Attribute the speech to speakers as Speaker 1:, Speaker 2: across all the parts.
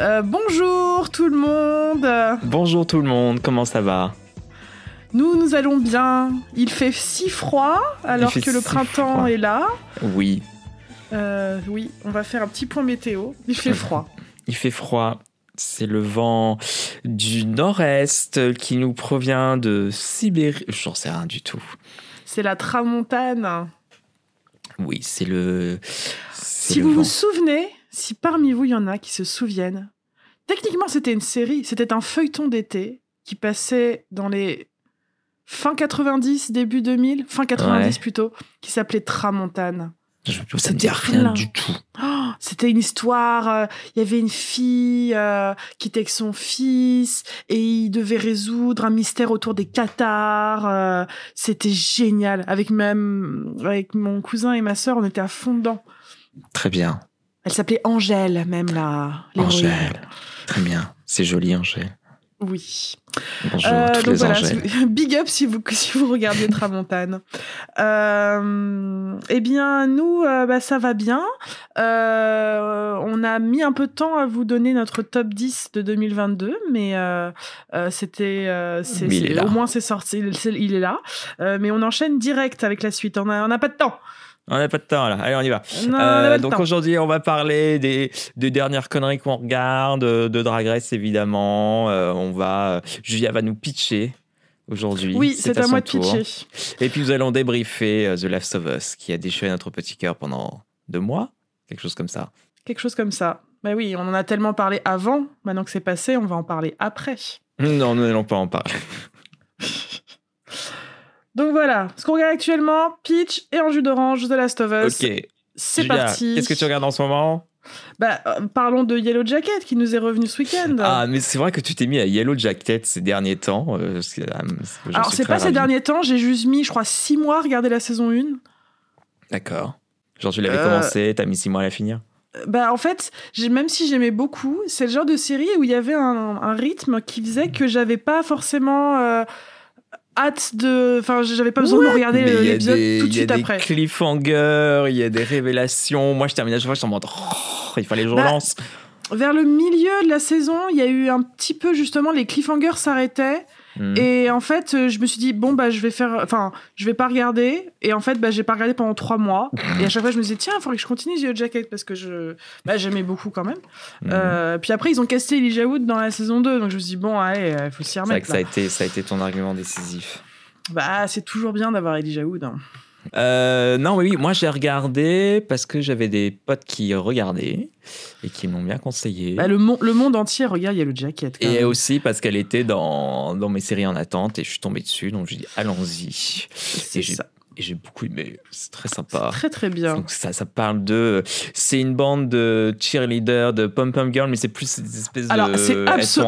Speaker 1: Euh, bonjour tout le monde.
Speaker 2: Bonjour tout le monde, comment ça va?
Speaker 1: Nous, nous allons bien. Il fait si froid alors que le
Speaker 2: si
Speaker 1: printemps
Speaker 2: froid.
Speaker 1: est là.
Speaker 2: Oui,
Speaker 1: Euh, oui, on va faire un petit point météo. Il fait froid.
Speaker 2: il fait froid. C'est le vent du nord-est qui nous provient de Sibérie. J'en sais rien du tout.
Speaker 1: C'est la tramontane.
Speaker 2: Oui, c'est le.
Speaker 1: Si
Speaker 2: le
Speaker 1: vous vous souvenez, si parmi vous il y en a qui se souviennent, techniquement c'était une série, c'était un feuilleton d'été qui passait dans les fin 90, début 2000, fin 90
Speaker 2: Ouais.
Speaker 1: plutôt, qui s'appelait Tramontane.
Speaker 2: Je- ça me dit rien
Speaker 1: plein.
Speaker 2: du tout.
Speaker 1: Oh, c'était une histoire. euh, Il y avait une fille euh, qui était avec son fils et il devait résoudre un mystère autour des cathares. euh, c'était génial. Avec même avec mon cousin et ma sœur, on était à fond dedans.
Speaker 2: Très bien.
Speaker 1: Elle s'appelait Angèle, même la.
Speaker 2: Angèle. Très bien. C'est joli, Angèle.
Speaker 1: Oui.
Speaker 2: Bonjour
Speaker 1: Euh,
Speaker 2: toutes
Speaker 1: donc
Speaker 2: les
Speaker 1: voilà,
Speaker 2: Angèles.
Speaker 1: big up si vous, si vous regardez Tramontane. Euh, eh bien, nous, euh, bah, ça va bien. On a mis un peu de temps à vous donner notre top 10 de 2022, mais c'était. Au moins, c'est sorti, il, est là. Mais on enchaîne direct avec la suite. On n'a on a pas de temps.
Speaker 2: On n'a pas de temps là. Allez, on y va.
Speaker 1: Non,
Speaker 2: Euh, donc aujourd'hui, on va parler des, des dernières conneries qu'on regarde, de, de Drag Race évidemment. Euh, on va, Julia va nous pitcher aujourd'hui.
Speaker 1: Oui, c'est à
Speaker 2: son
Speaker 1: moi de
Speaker 2: tour.
Speaker 1: pitcher.
Speaker 2: Et puis nous allons débriefer euh, The Last of Us, qui a déchiré notre petit cœur pendant deux mois, quelque chose comme ça.
Speaker 1: Quelque chose comme ça. Bah oui, on en a tellement parlé avant. Maintenant que c'est passé, on va en parler après.
Speaker 2: Non, nous n'allons pas en parler.
Speaker 1: Donc voilà, ce qu'on regarde actuellement, Peach et en jus d'orange, The Last of Us.
Speaker 2: Ok.
Speaker 1: C'est parti.
Speaker 2: Qu'est-ce que tu regardes en ce moment?
Speaker 1: Bah, euh, Parlons de Yellow Jacket qui nous est revenu ce week-end.
Speaker 2: Ah, mais c'est vrai que tu t'es mis à Yellow Jacket ces derniers temps. euh, c'est- j'en
Speaker 1: Alors c'est pas ces derniers temps, j'ai juste mis, je crois, six mois à regarder la saison 1.
Speaker 2: D'accord. Genre tu l'avais
Speaker 1: Euh,
Speaker 2: commencé, t'as mis six mois à la finir?
Speaker 1: Euh, Bah en fait, même si j'aimais beaucoup, c'est le genre de série où il y avait un, un rythme qui faisait que j'avais pas forcément euh, hâte de... Enfin, j'avais pas besoin de regarder l'épisode tout de
Speaker 2: il y a
Speaker 1: suite
Speaker 2: des
Speaker 1: après.
Speaker 2: cliffhangers, il y a des révélations. Moi, je termine à chaque fois, je suis en mode, oh, il fallait que je
Speaker 1: Bah,
Speaker 2: relance.
Speaker 1: Vers le milieu de la saison, il y a eu un petit peu justement les cliffhangers s'arrêtaient
Speaker 2: Hmm.
Speaker 1: Et en fait, euh, je me suis dit bon bah je vais faire, enfin je vais pas regarder. Et en fait, bah j'ai pas regardé pendant trois mois. Et à chaque fois, je me disais tiens, il faudrait que je continue The Jacket parce que je, bah j'aimais beaucoup quand même.
Speaker 2: Hmm.
Speaker 1: Euh, puis après, ils ont casté Elijah Wood dans la saison 2 donc je me suis dit bon allez, il faut s'y
Speaker 2: C'est vrai
Speaker 1: remettre.
Speaker 2: que ça a, été, ça a été ton argument décisif.
Speaker 1: Bah c'est toujours bien d'avoir Elijah Wood. hein.
Speaker 2: Euh, non, oui, oui, moi j'ai regardé parce que j'avais des potes qui regardaient et qui m'ont bien conseillé.
Speaker 1: Bah, le, mon- le monde entier regarde Yellow Jacket. quand
Speaker 2: et
Speaker 1: même.
Speaker 2: aussi parce qu'elle était dans, dans mes séries en attente et je suis tombé dessus, donc je dis allons-y.
Speaker 1: c'est
Speaker 2: Et j'ai
Speaker 1: ça.
Speaker 2: Et j'ai beaucoup aimé, c'est très sympa.
Speaker 1: Très très bien.
Speaker 2: Donc ça, ça parle de, c'est une bande de cheerleaders, de pom pom girls, mais c'est plus des espèces de.
Speaker 1: Alors c'est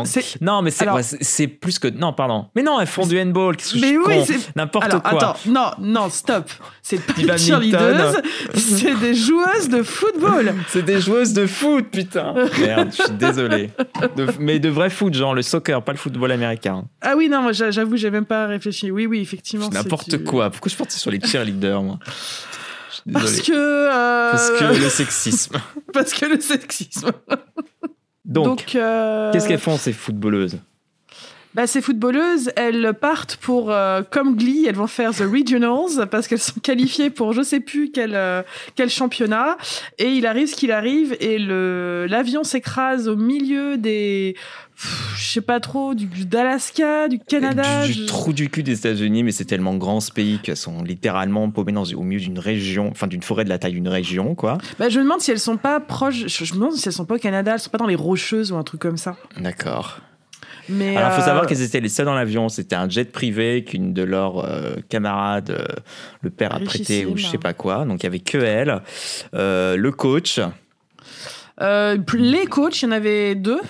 Speaker 1: c'est-
Speaker 2: Non, mais c'est
Speaker 1: Alors-
Speaker 2: ouais, plus que non, pardon. Mais non, elles font du handball. Qu'est-ce que
Speaker 1: Mais oui, c'est
Speaker 2: N'importe quoi.
Speaker 1: attends, non, non, stop. C'est pas des cheerleaders, c'est des joueuses de football.
Speaker 2: C'est des joueuses de foot, putain. Merde, je suis désolé. De- mais de vrai foot, genre le soccer, pas le football américain.
Speaker 1: Ah oui, non, j'avoue, j'ai même pas réfléchi. Oui, oui, effectivement.
Speaker 2: N'importe
Speaker 1: du-
Speaker 2: quoi. Pourquoi je parti sur les cheerleaders, moi.
Speaker 1: Parce que. euh,
Speaker 2: Parce que le sexisme.
Speaker 1: parce que le sexisme.
Speaker 2: Donc,
Speaker 1: euh,
Speaker 2: qu'est-ce qu'elles font ces footballeuses?
Speaker 1: Bah, Ces footballeuses, elles partent pour. euh, comme Glee, elles vont faire The Regionals parce qu'elles sont qualifiées pour je sais plus quel, euh, quel championnat. Et il arrive ce qu'il arrive et le l'avion s'écrase au milieu des. Je sais pas trop, du d'Alaska, du Canada.
Speaker 2: du, du
Speaker 1: je-
Speaker 2: trou du cul des États-Unis, mais c'est tellement grand ce pays qu'elles sont littéralement paumées dans, au milieu d'une région, enfin d'une forêt de la taille d'une région, quoi.
Speaker 1: Bah, je me demande si elles sont pas proches. Je, je me demande si elles sont pas au Canada, elles sont pas dans les Rocheuses ou un truc comme ça.
Speaker 2: D'accord.
Speaker 1: Mais
Speaker 2: Alors, il faut
Speaker 1: euh,
Speaker 2: savoir qu'elles étaient les seules dans l'avion. C'était un jet privé qu'une de leurs euh, camarades, euh, le père a prêté ou je sais pas quoi. Donc, il y avait que elle, euh, le coach.
Speaker 1: euh, les coachs, il y en avait deux.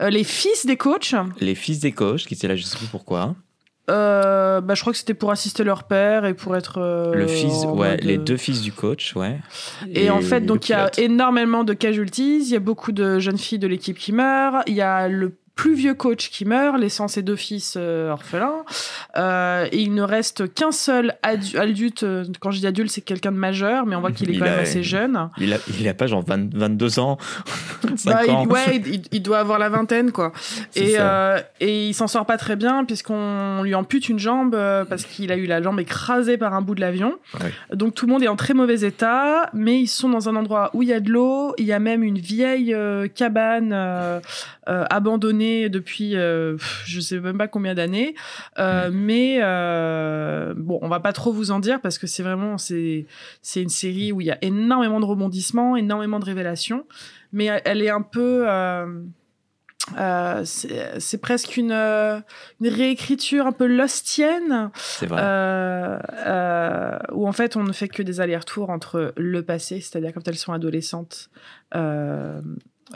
Speaker 1: Euh, les fils des coachs,
Speaker 2: les fils des coachs qui étaient là, je sais plus pourquoi.
Speaker 1: euh, bah, je crois que c'était pour assister leur père et pour être. euh,
Speaker 2: le fils, ouais, les deux fils du coach, ouais.
Speaker 1: Et, en fait, donc il y a énormément de casualties. Il y a beaucoup de jeunes filles de l'équipe qui meurent. Il y a le plus vieux coach qui meurt, laissant ses deux fils euh, orphelins. Euh, et il ne reste qu'un seul adu- adulte. euh, Quand je dis adulte, c'est quelqu'un de majeur, mais on voit qu'il est
Speaker 2: Il
Speaker 1: quand même assez jeune.
Speaker 2: Il a, il a pas genre 20 22 ans, 5
Speaker 1: Bah, il,
Speaker 2: ans.
Speaker 1: ouais, il, il doit avoir la vingtaine, quoi. Et, euh, et il s'en sort pas très bien, puisqu'on lui ampute une jambe, parce qu'il a eu la jambe écrasée par un bout de l'avion.
Speaker 2: Ouais.
Speaker 1: Donc tout le monde est en très mauvais état, mais ils sont dans un endroit où il y a de l'eau, il y a même une vieille cabane euh, depuis euh, je sais même pas combien d'années. Euh, Mais euh, bon, on va pas trop vous en dire parce que c'est vraiment c'est c'est une série où il y a énormément de rebondissements, énormément de révélations, mais elle- est un peu euh, euh, c'est presque une, une réécriture un peu lostienne
Speaker 2: C'est vrai.
Speaker 1: euh, euh, où en fait on ne fait que des allers-retours entre le passé, c'est-à-dire quand elles sont adolescentes,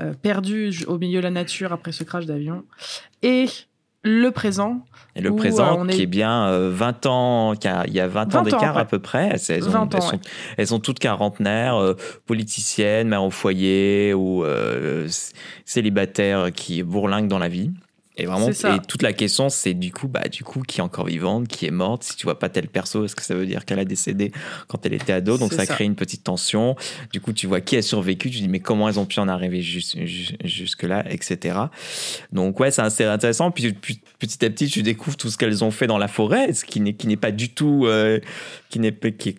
Speaker 1: euh, perdues au milieu de la nature après ce crash d'avion, et le présent.
Speaker 2: Et le
Speaker 1: où,
Speaker 2: présent,
Speaker 1: euh, on
Speaker 2: qui
Speaker 1: est-
Speaker 2: bien euh, 20 ans, qui a- il y a 20,
Speaker 1: 20
Speaker 2: ans d'écart à peu près. Elles, ont-
Speaker 1: 20 ans,
Speaker 2: elles, sont, elles sont toutes quarantenaires, euh, politiciennes, mères au foyer ou euh, célibataires qui bourlinguent dans la vie. Et vraiment, et toute la question, c'est du coup, bah, du coup, qui est encore vivante, qui est morte. Si tu vois pas tel perso, est-ce que ça veut dire qu'elle a décédé quand elle était ado? Donc ça,
Speaker 1: ça.
Speaker 2: crée une petite tension. Du coup, tu vois qui a survécu. Tu dis, mais comment elles ont pu en arriver jus- jus- jusque-là, etc. Donc ouais, c'est assez intéressant. Puis, puis, petit à petit, tu découvres tout ce qu'elles ont fait dans la forêt, ce qui n'est pas du tout, euh, qui n'est pas- qui est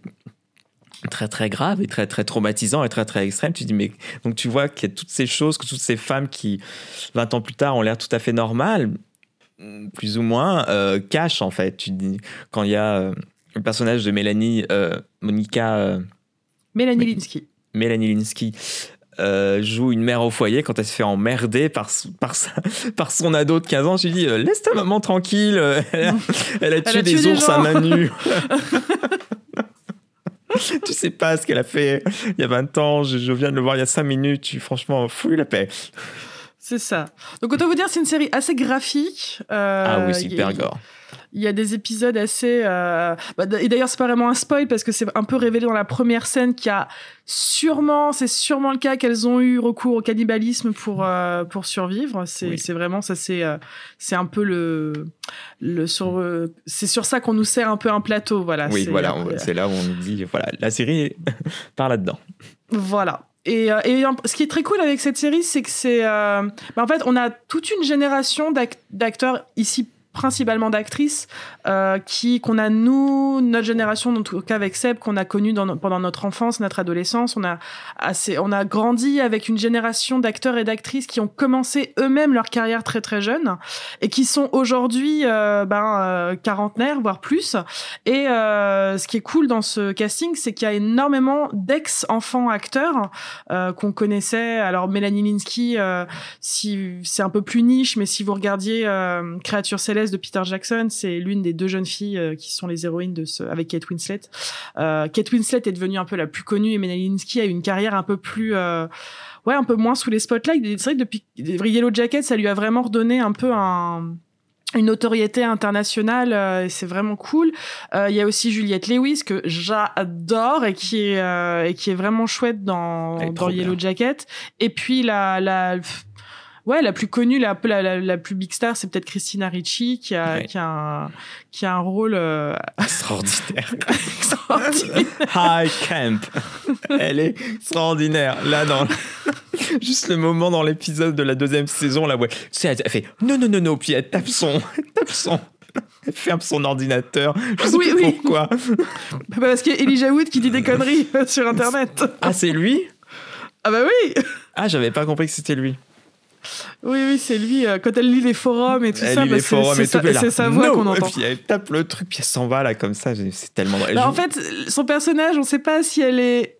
Speaker 2: très très grave et très très traumatisant et très très extrême. Tu dis mais donc tu vois qu'il y a toutes ces choses, que toutes ces femmes qui 20 ans plus tard ont l'air tout à fait normales, plus ou moins, euh, cachent en fait. Tu dis quand il y a euh, le personnage de Mélanie, euh, Monica.
Speaker 1: Mélanie. Linsky.
Speaker 2: Mélanie Linsky joue une mère au foyer quand elle se fait emmerder par, par, sa- par son ado de 15 ans. Je lui dis, laisse ta maman tranquille, elle a, elle a tué
Speaker 1: a
Speaker 2: des
Speaker 1: tué
Speaker 2: ours à main nue. tu sais pas ce qu'elle a fait il y a 20 ans, je, je viens de le voir il y a 5 minutes, tu, franchement, fouille la paix.
Speaker 1: C'est ça. Donc autant vous dire, c'est une série assez graphique. euh,
Speaker 2: ah oui,
Speaker 1: a-
Speaker 2: super gore.
Speaker 1: Il y a des épisodes assez. euh, bah, et d'ailleurs, c'est pas vraiment un spoil parce que c'est un peu révélé dans la première scène qu'il y a sûrement, c'est sûrement le cas qu'elles ont eu recours au cannibalisme pour euh, pour survivre. C'est
Speaker 2: Oui.
Speaker 1: vraiment ça, c'est euh, c'est un peu le le sur c'est sur ça qu'on nous sert un peu un plateau, voilà.
Speaker 2: Oui,
Speaker 1: C'est-
Speaker 2: voilà, c'est là où on nous dit, voilà, la série part là-dedans.
Speaker 1: Voilà. Et, et ce qui est très cool avec cette série, c'est que c'est. euh, bah, en fait, on a toute une génération d'ac- d'acteurs, ici principalement d'actrices, euh, qui qu'on a, nous, notre génération, en tout cas avec Seb, qu'on a connu dans pendant notre enfance, notre adolescence. On a, assez, on a grandi avec une génération d'acteurs et d'actrices qui ont commencé eux-mêmes leur carrière très très jeunes et qui sont aujourd'hui euh, ben, euh, quarantenaires, voire plus. Et euh, ce qui est cool dans ce casting, c'est qu'il y a énormément d'ex-enfants acteurs euh, qu'on connaissait. Alors Mélanie Linsky, euh, si c'est un peu plus niche, mais si vous regardiez Créature céleste de Peter Jackson, c'est l'une des deux jeunes filles euh, qui sont les héroïnes de ce avec Kate Winslet. Euh, Kate Winslet est devenue un peu la plus connue et Mélanie Linsky a une carrière un peu plus euh, ouais un peu moins sous les spotlights. C'est vrai que depuis Yellow Jacket, ça lui a vraiment redonné un peu un une notoriété internationale, euh, et c'est vraiment cool. Euh, Il y a aussi Juliette Lewis que j'adore et qui est euh, et qui est vraiment chouette dans, Yellow
Speaker 2: bien.
Speaker 1: Jacket. Et puis la la ouais la plus connue, la la, la, la plus big star, c'est peut-être Christina Ricci qui a
Speaker 2: Ouais.
Speaker 1: qui a un, qui a un rôle euh,
Speaker 2: Extraordinaire.
Speaker 1: extraordinaire.
Speaker 2: High Camp. Elle est extraordinaire. Là, dans. Juste le moment dans l'épisode de la deuxième saison, là, ouais. Tu sais, elle fait non, non, non, non, puis elle tape son. Elle tape son. Elle ferme son ordinateur. Je sais
Speaker 1: Oui,
Speaker 2: plus
Speaker 1: oui.
Speaker 2: pourquoi.
Speaker 1: Parce qu'il y a Elijah Wood qui dit des conneries euh, sur internet.
Speaker 2: Ah, c'est lui?
Speaker 1: Ah bah oui,
Speaker 2: Ah, j'avais pas compris que c'était lui.
Speaker 1: Oui oui c'est lui. euh, Quand elle lit les forums et tout
Speaker 2: Elle
Speaker 1: ça, bah, c'est- sa- voix
Speaker 2: No
Speaker 1: qu'on entend.
Speaker 2: Et puis elle tape le truc, puis elle s'en va là comme ça. C'est tellement
Speaker 1: Bah, en fait, son personnage, on sait pas si elle est,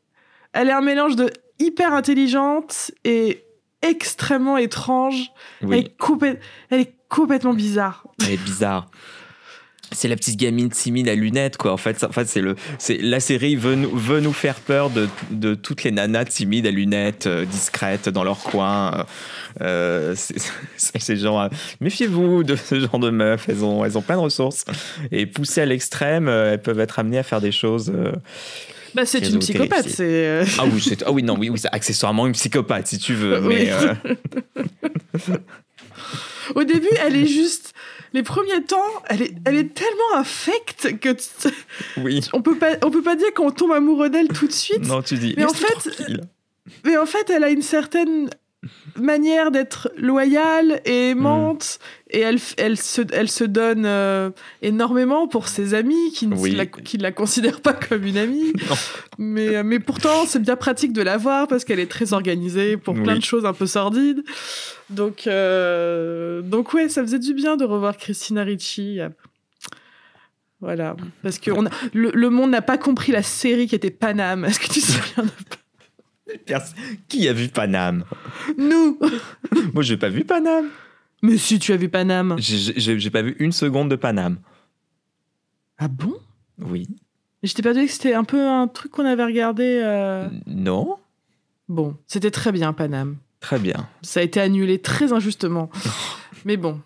Speaker 1: elle est un mélange de hyper intelligente et extrêmement étrange. Elle, est elle est complètement bizarre.
Speaker 2: elle est bizarre. C'est la petite gamine timide à lunettes, quoi. En fait, en fait c'est le, c'est la série veut nous, veut nous faire peur de, de toutes les nanas timides à lunettes, euh, discrètes dans leur coin. euh, euh, c'est ces gens. Méfiez-vous de ce genre de meufs. Elles ont, elles ont plein de ressources et poussées à l'extrême, elles peuvent être amenées à faire des choses. euh,
Speaker 1: Bah, c'est une psychopathe. C'est
Speaker 2: Ah oui, c'est, ah oui, non, oui, oui, c'est accessoirement une psychopathe si tu veux,
Speaker 1: Oui.
Speaker 2: mais.
Speaker 1: Au début, elle est juste. Les premiers temps, elle est, elle est tellement affecte que
Speaker 2: Oui.
Speaker 1: on peut pas, on peut pas dire qu'on tombe amoureux d'elle tout de suite.
Speaker 2: Non, tu dis.
Speaker 1: Mais en fait,
Speaker 2: tranquille.
Speaker 1: Mais en fait, elle a une certaine manière d'être loyale et aimante et elle, elle, se, elle se donne euh, énormément pour ses amis qui ne
Speaker 2: Oui.
Speaker 1: la, qui ne la considèrent pas comme une amie. Mais, euh, mais pourtant, c'est bien pratique de la voir parce qu'elle est très organisée pour plein
Speaker 2: Oui.
Speaker 1: de choses un peu sordides. Donc, euh, donc ouais, ça faisait du bien de revoir Christina Ricci. Voilà, parce que on a- le, le monde n'a pas compris la série qui était Paname. Est-ce que tu te souviens de
Speaker 2: Qui a vu Paname?
Speaker 1: Nous
Speaker 2: Moi, j'ai pas vu Paname.
Speaker 1: Mais si tu as vu Paname.
Speaker 2: J'ai- pas vu une seconde de Paname.
Speaker 1: Ah bon?
Speaker 2: Oui.
Speaker 1: J'étais persuadée que c'était un peu un truc qu'on avait regardé. euh,
Speaker 2: Non
Speaker 1: Bon, c'était très bien Paname.
Speaker 2: Très bien.
Speaker 1: Ça a été annulé très injustement. Mais bon,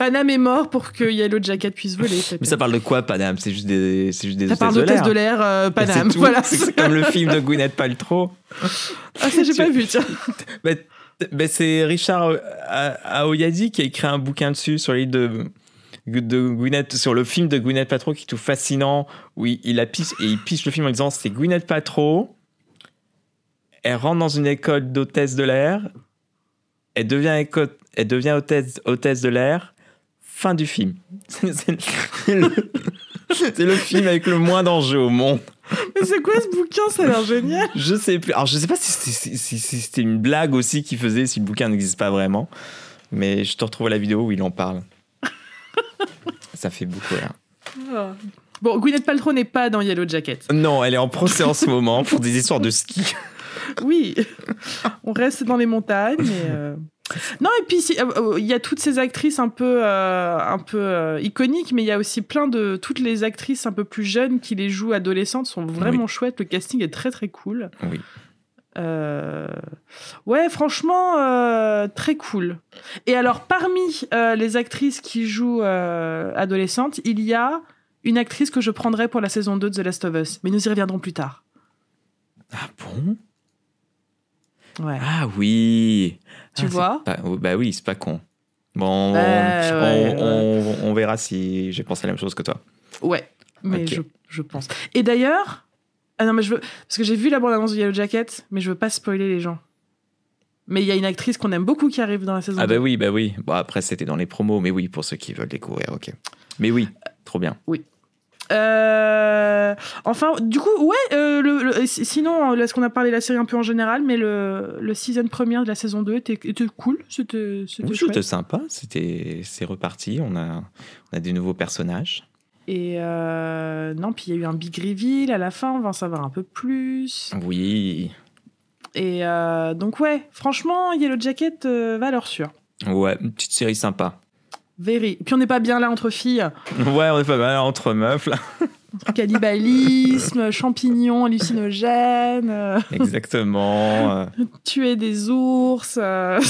Speaker 1: Paname est mort pour que Yellow Jacket puisse voler.
Speaker 2: Mais ça parle de quoi, Paname? C'est juste des, c'est juste des
Speaker 1: Ça parle d'hôtesse de l'air, euh,
Speaker 2: C'est
Speaker 1: Paname.
Speaker 2: tout.
Speaker 1: Voilà.
Speaker 2: C'est comme le film de Gwyneth Paltrow.
Speaker 1: Ah, ça, j'ai pas vu, tiens.
Speaker 2: C'est Richard euh, Aoyadi qui a écrit un bouquin dessus sur l'île de, de Gwyneth, sur le film de Gwyneth Paltrow qui est tout fascinant, où il, il, appice- et il piche le film en disant c'est Gwyneth Paltrow, elle rentre dans une école d'hôtesse de l'air, elle devient, elle devient hôtesse, hôtesse de l'air, fin du film. C'est le, film avec le moins d'enjeux au monde.
Speaker 1: Mais c'est quoi ce bouquin? Ça a l'air génial.
Speaker 2: Je sais plus. Alors, je sais pas si c'était si, si- si c'était une blague aussi qu'il faisait, si le bouquin n'existe pas vraiment. Mais je te retrouve la vidéo où il en parle. Ça fait beaucoup rire.
Speaker 1: Bon, Gwyneth Paltrow n'est pas dans Yellow Jacket.
Speaker 2: Non, elle est en procès en ce moment pour des histoires de ski.
Speaker 1: Oui, on reste dans les montagnes. mais, euh, Non, et puis euh, euh, il y a toutes ces actrices un peu, euh, un peu euh, iconiques, mais il y a aussi plein de toutes les actrices un peu plus jeunes qui les jouent adolescentes sont vraiment chouettes. Le casting est très très cool.
Speaker 2: Oui.
Speaker 1: Euh, Ouais, franchement, très cool. Et alors, parmi les actrices qui jouent adolescentes, il y a une actrice que je prendrais pour la saison 2 de The Last of Us, mais nous y reviendrons plus tard.
Speaker 2: Ah bon?
Speaker 1: Ouais.
Speaker 2: Ah oui.
Speaker 1: Tu
Speaker 2: Ah,
Speaker 1: vois
Speaker 2: pas- Bah oui, c'est pas con. Bon,
Speaker 1: Ouais,
Speaker 2: on,
Speaker 1: ouais,
Speaker 2: on- on verra si j'ai pensé la même chose que toi.
Speaker 1: Ouais, mais je, je pense. Et d'ailleurs, ah non, mais je veux. Parce que j'ai vu la bande-annonce de Yellow Jacket, mais je veux pas spoiler les gens. Mais il y a une actrice qu'on aime beaucoup qui arrive dans la saison.
Speaker 2: Ah
Speaker 1: 2.
Speaker 2: bah oui, bah oui. Bon, après, c'était dans les promos, mais oui, pour ceux qui veulent découvrir, ok. Mais oui, trop bien.
Speaker 1: Euh, Enfin, du coup, ouais, euh, le, le- si- sinon, là, ce qu'on a parlé de la série un peu en général, mais le, le season première de la saison 2 était, était cool. C'était
Speaker 2: Oui, sympa, c'était c'est reparti, on a, on a des nouveaux personnages.
Speaker 1: Et euh, non, puis il y a eu un big reveal à la fin, on va en savoir un peu plus.
Speaker 2: Oui,
Speaker 1: Et donc, ouais, franchement, Yellow Jacket, valeur sûre.
Speaker 2: ouais, une petite série sympa.
Speaker 1: Very. Puis on n'est pas bien là entre filles.
Speaker 2: Ouais, on est pas mal entre meufs là.
Speaker 1: Entre cannibalisme, champignons hallucinogènes, euh,
Speaker 2: Exactement. euh.
Speaker 1: tuer des ours. euh.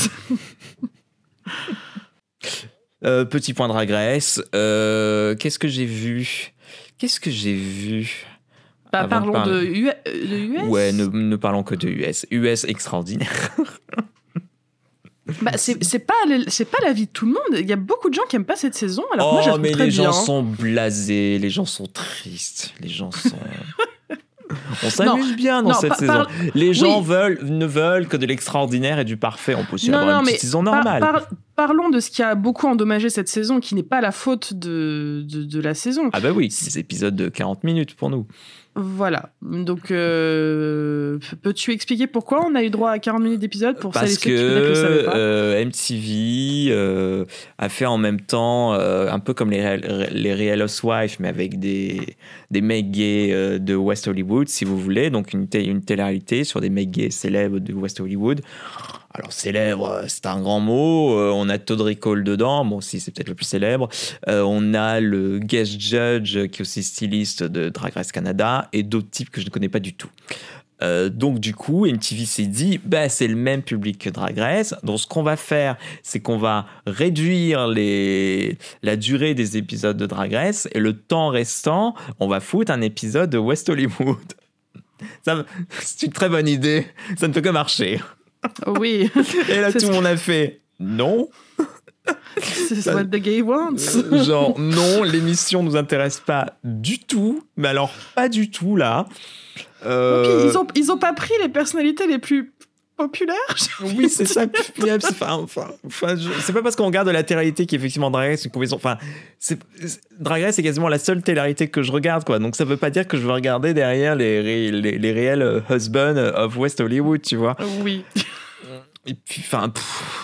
Speaker 2: Petit point de regresse. Euh, Qu'est-ce que j'ai vu? Qu'est-ce que j'ai vu?
Speaker 1: Bah, parlons de,
Speaker 2: parler.
Speaker 1: U- de US.
Speaker 2: Ouais, ne, ne parlons que de US. US extraordinaire.
Speaker 1: Bah, c'est pas, c'est pas la vie de tout le monde. Il y a beaucoup de gens qui aiment pas cette saison. Alors moi, je
Speaker 2: oh,
Speaker 1: trouve
Speaker 2: mais
Speaker 1: très
Speaker 2: les
Speaker 1: bien.
Speaker 2: gens sont blasés, les gens sont tristes, les gens sont. On s'amuse bien dans
Speaker 1: non,
Speaker 2: cette saison. Les gens
Speaker 1: Oui.
Speaker 2: veulent, ne veulent que de l'extraordinaire et du parfait. On peut aussi
Speaker 1: Non,
Speaker 2: avoir
Speaker 1: non,
Speaker 2: une petite saison
Speaker 1: Par-
Speaker 2: normale.
Speaker 1: par- parlons de ce qui a beaucoup endommagé cette saison, qui n'est pas la faute de, de, de la saison.
Speaker 2: Ah bah oui, des épisodes de 40 minutes pour nous.
Speaker 1: Voilà. Donc, euh, peux-tu expliquer pourquoi on a eu droit à 40 minutes d'épisode pour celles et
Speaker 2: Parce
Speaker 1: ceux
Speaker 2: que
Speaker 1: qui peut-être le savaient pas?
Speaker 2: euh, MTV euh, a fait en même temps un peu comme les Real, les Real Housewives, mais avec des, des mecs gays de West Hollywood, si vous voulez. Donc une, une télé-réalité sur des mecs gays célèbres de West Hollywood. Alors célèbre, euh, c'est un grand mot. Euh, on a Todd Ricole dedans, bon si c'est peut-être le plus célèbre. Euh, on a le guest judge qui est aussi styliste de Drag Race Canada et d'autres types que je ne connais pas du tout. Donc du coup, MTV s'est dit, bah, c'est le même public que Drag Race. Donc ce qu'on va faire, c'est qu'on va réduire les... la durée des épisodes de Drag Race et le temps restant, on va foutre un épisode de West Hollywood. Ça, c'est une très bonne idée. Ça ne peut que marcher.
Speaker 1: Oui.
Speaker 2: Et là, tout le monde a fait non.
Speaker 1: C'est what the gay wants.
Speaker 2: Euh, Genre, non, l'émission nous intéresse pas du tout. Mais alors, pas du tout, là. Euh,
Speaker 1: ils, ont, ils ont pas pris les personnalités les plus populaires
Speaker 2: Oui, c'est ça. Enfin, enfin, c'est pas parce qu'on regarde de la télé-réalité qu'effectivement Drag Race, une. Enfin, c'est, Drag Race, c'est quasiment la seule télé-réalité que je regarde, quoi. Donc ça veut pas dire que je veux regarder derrière les, ré- les, les réels euh, husbands of West Hollywood, tu vois.
Speaker 1: Oui.
Speaker 2: Et puis, enfin,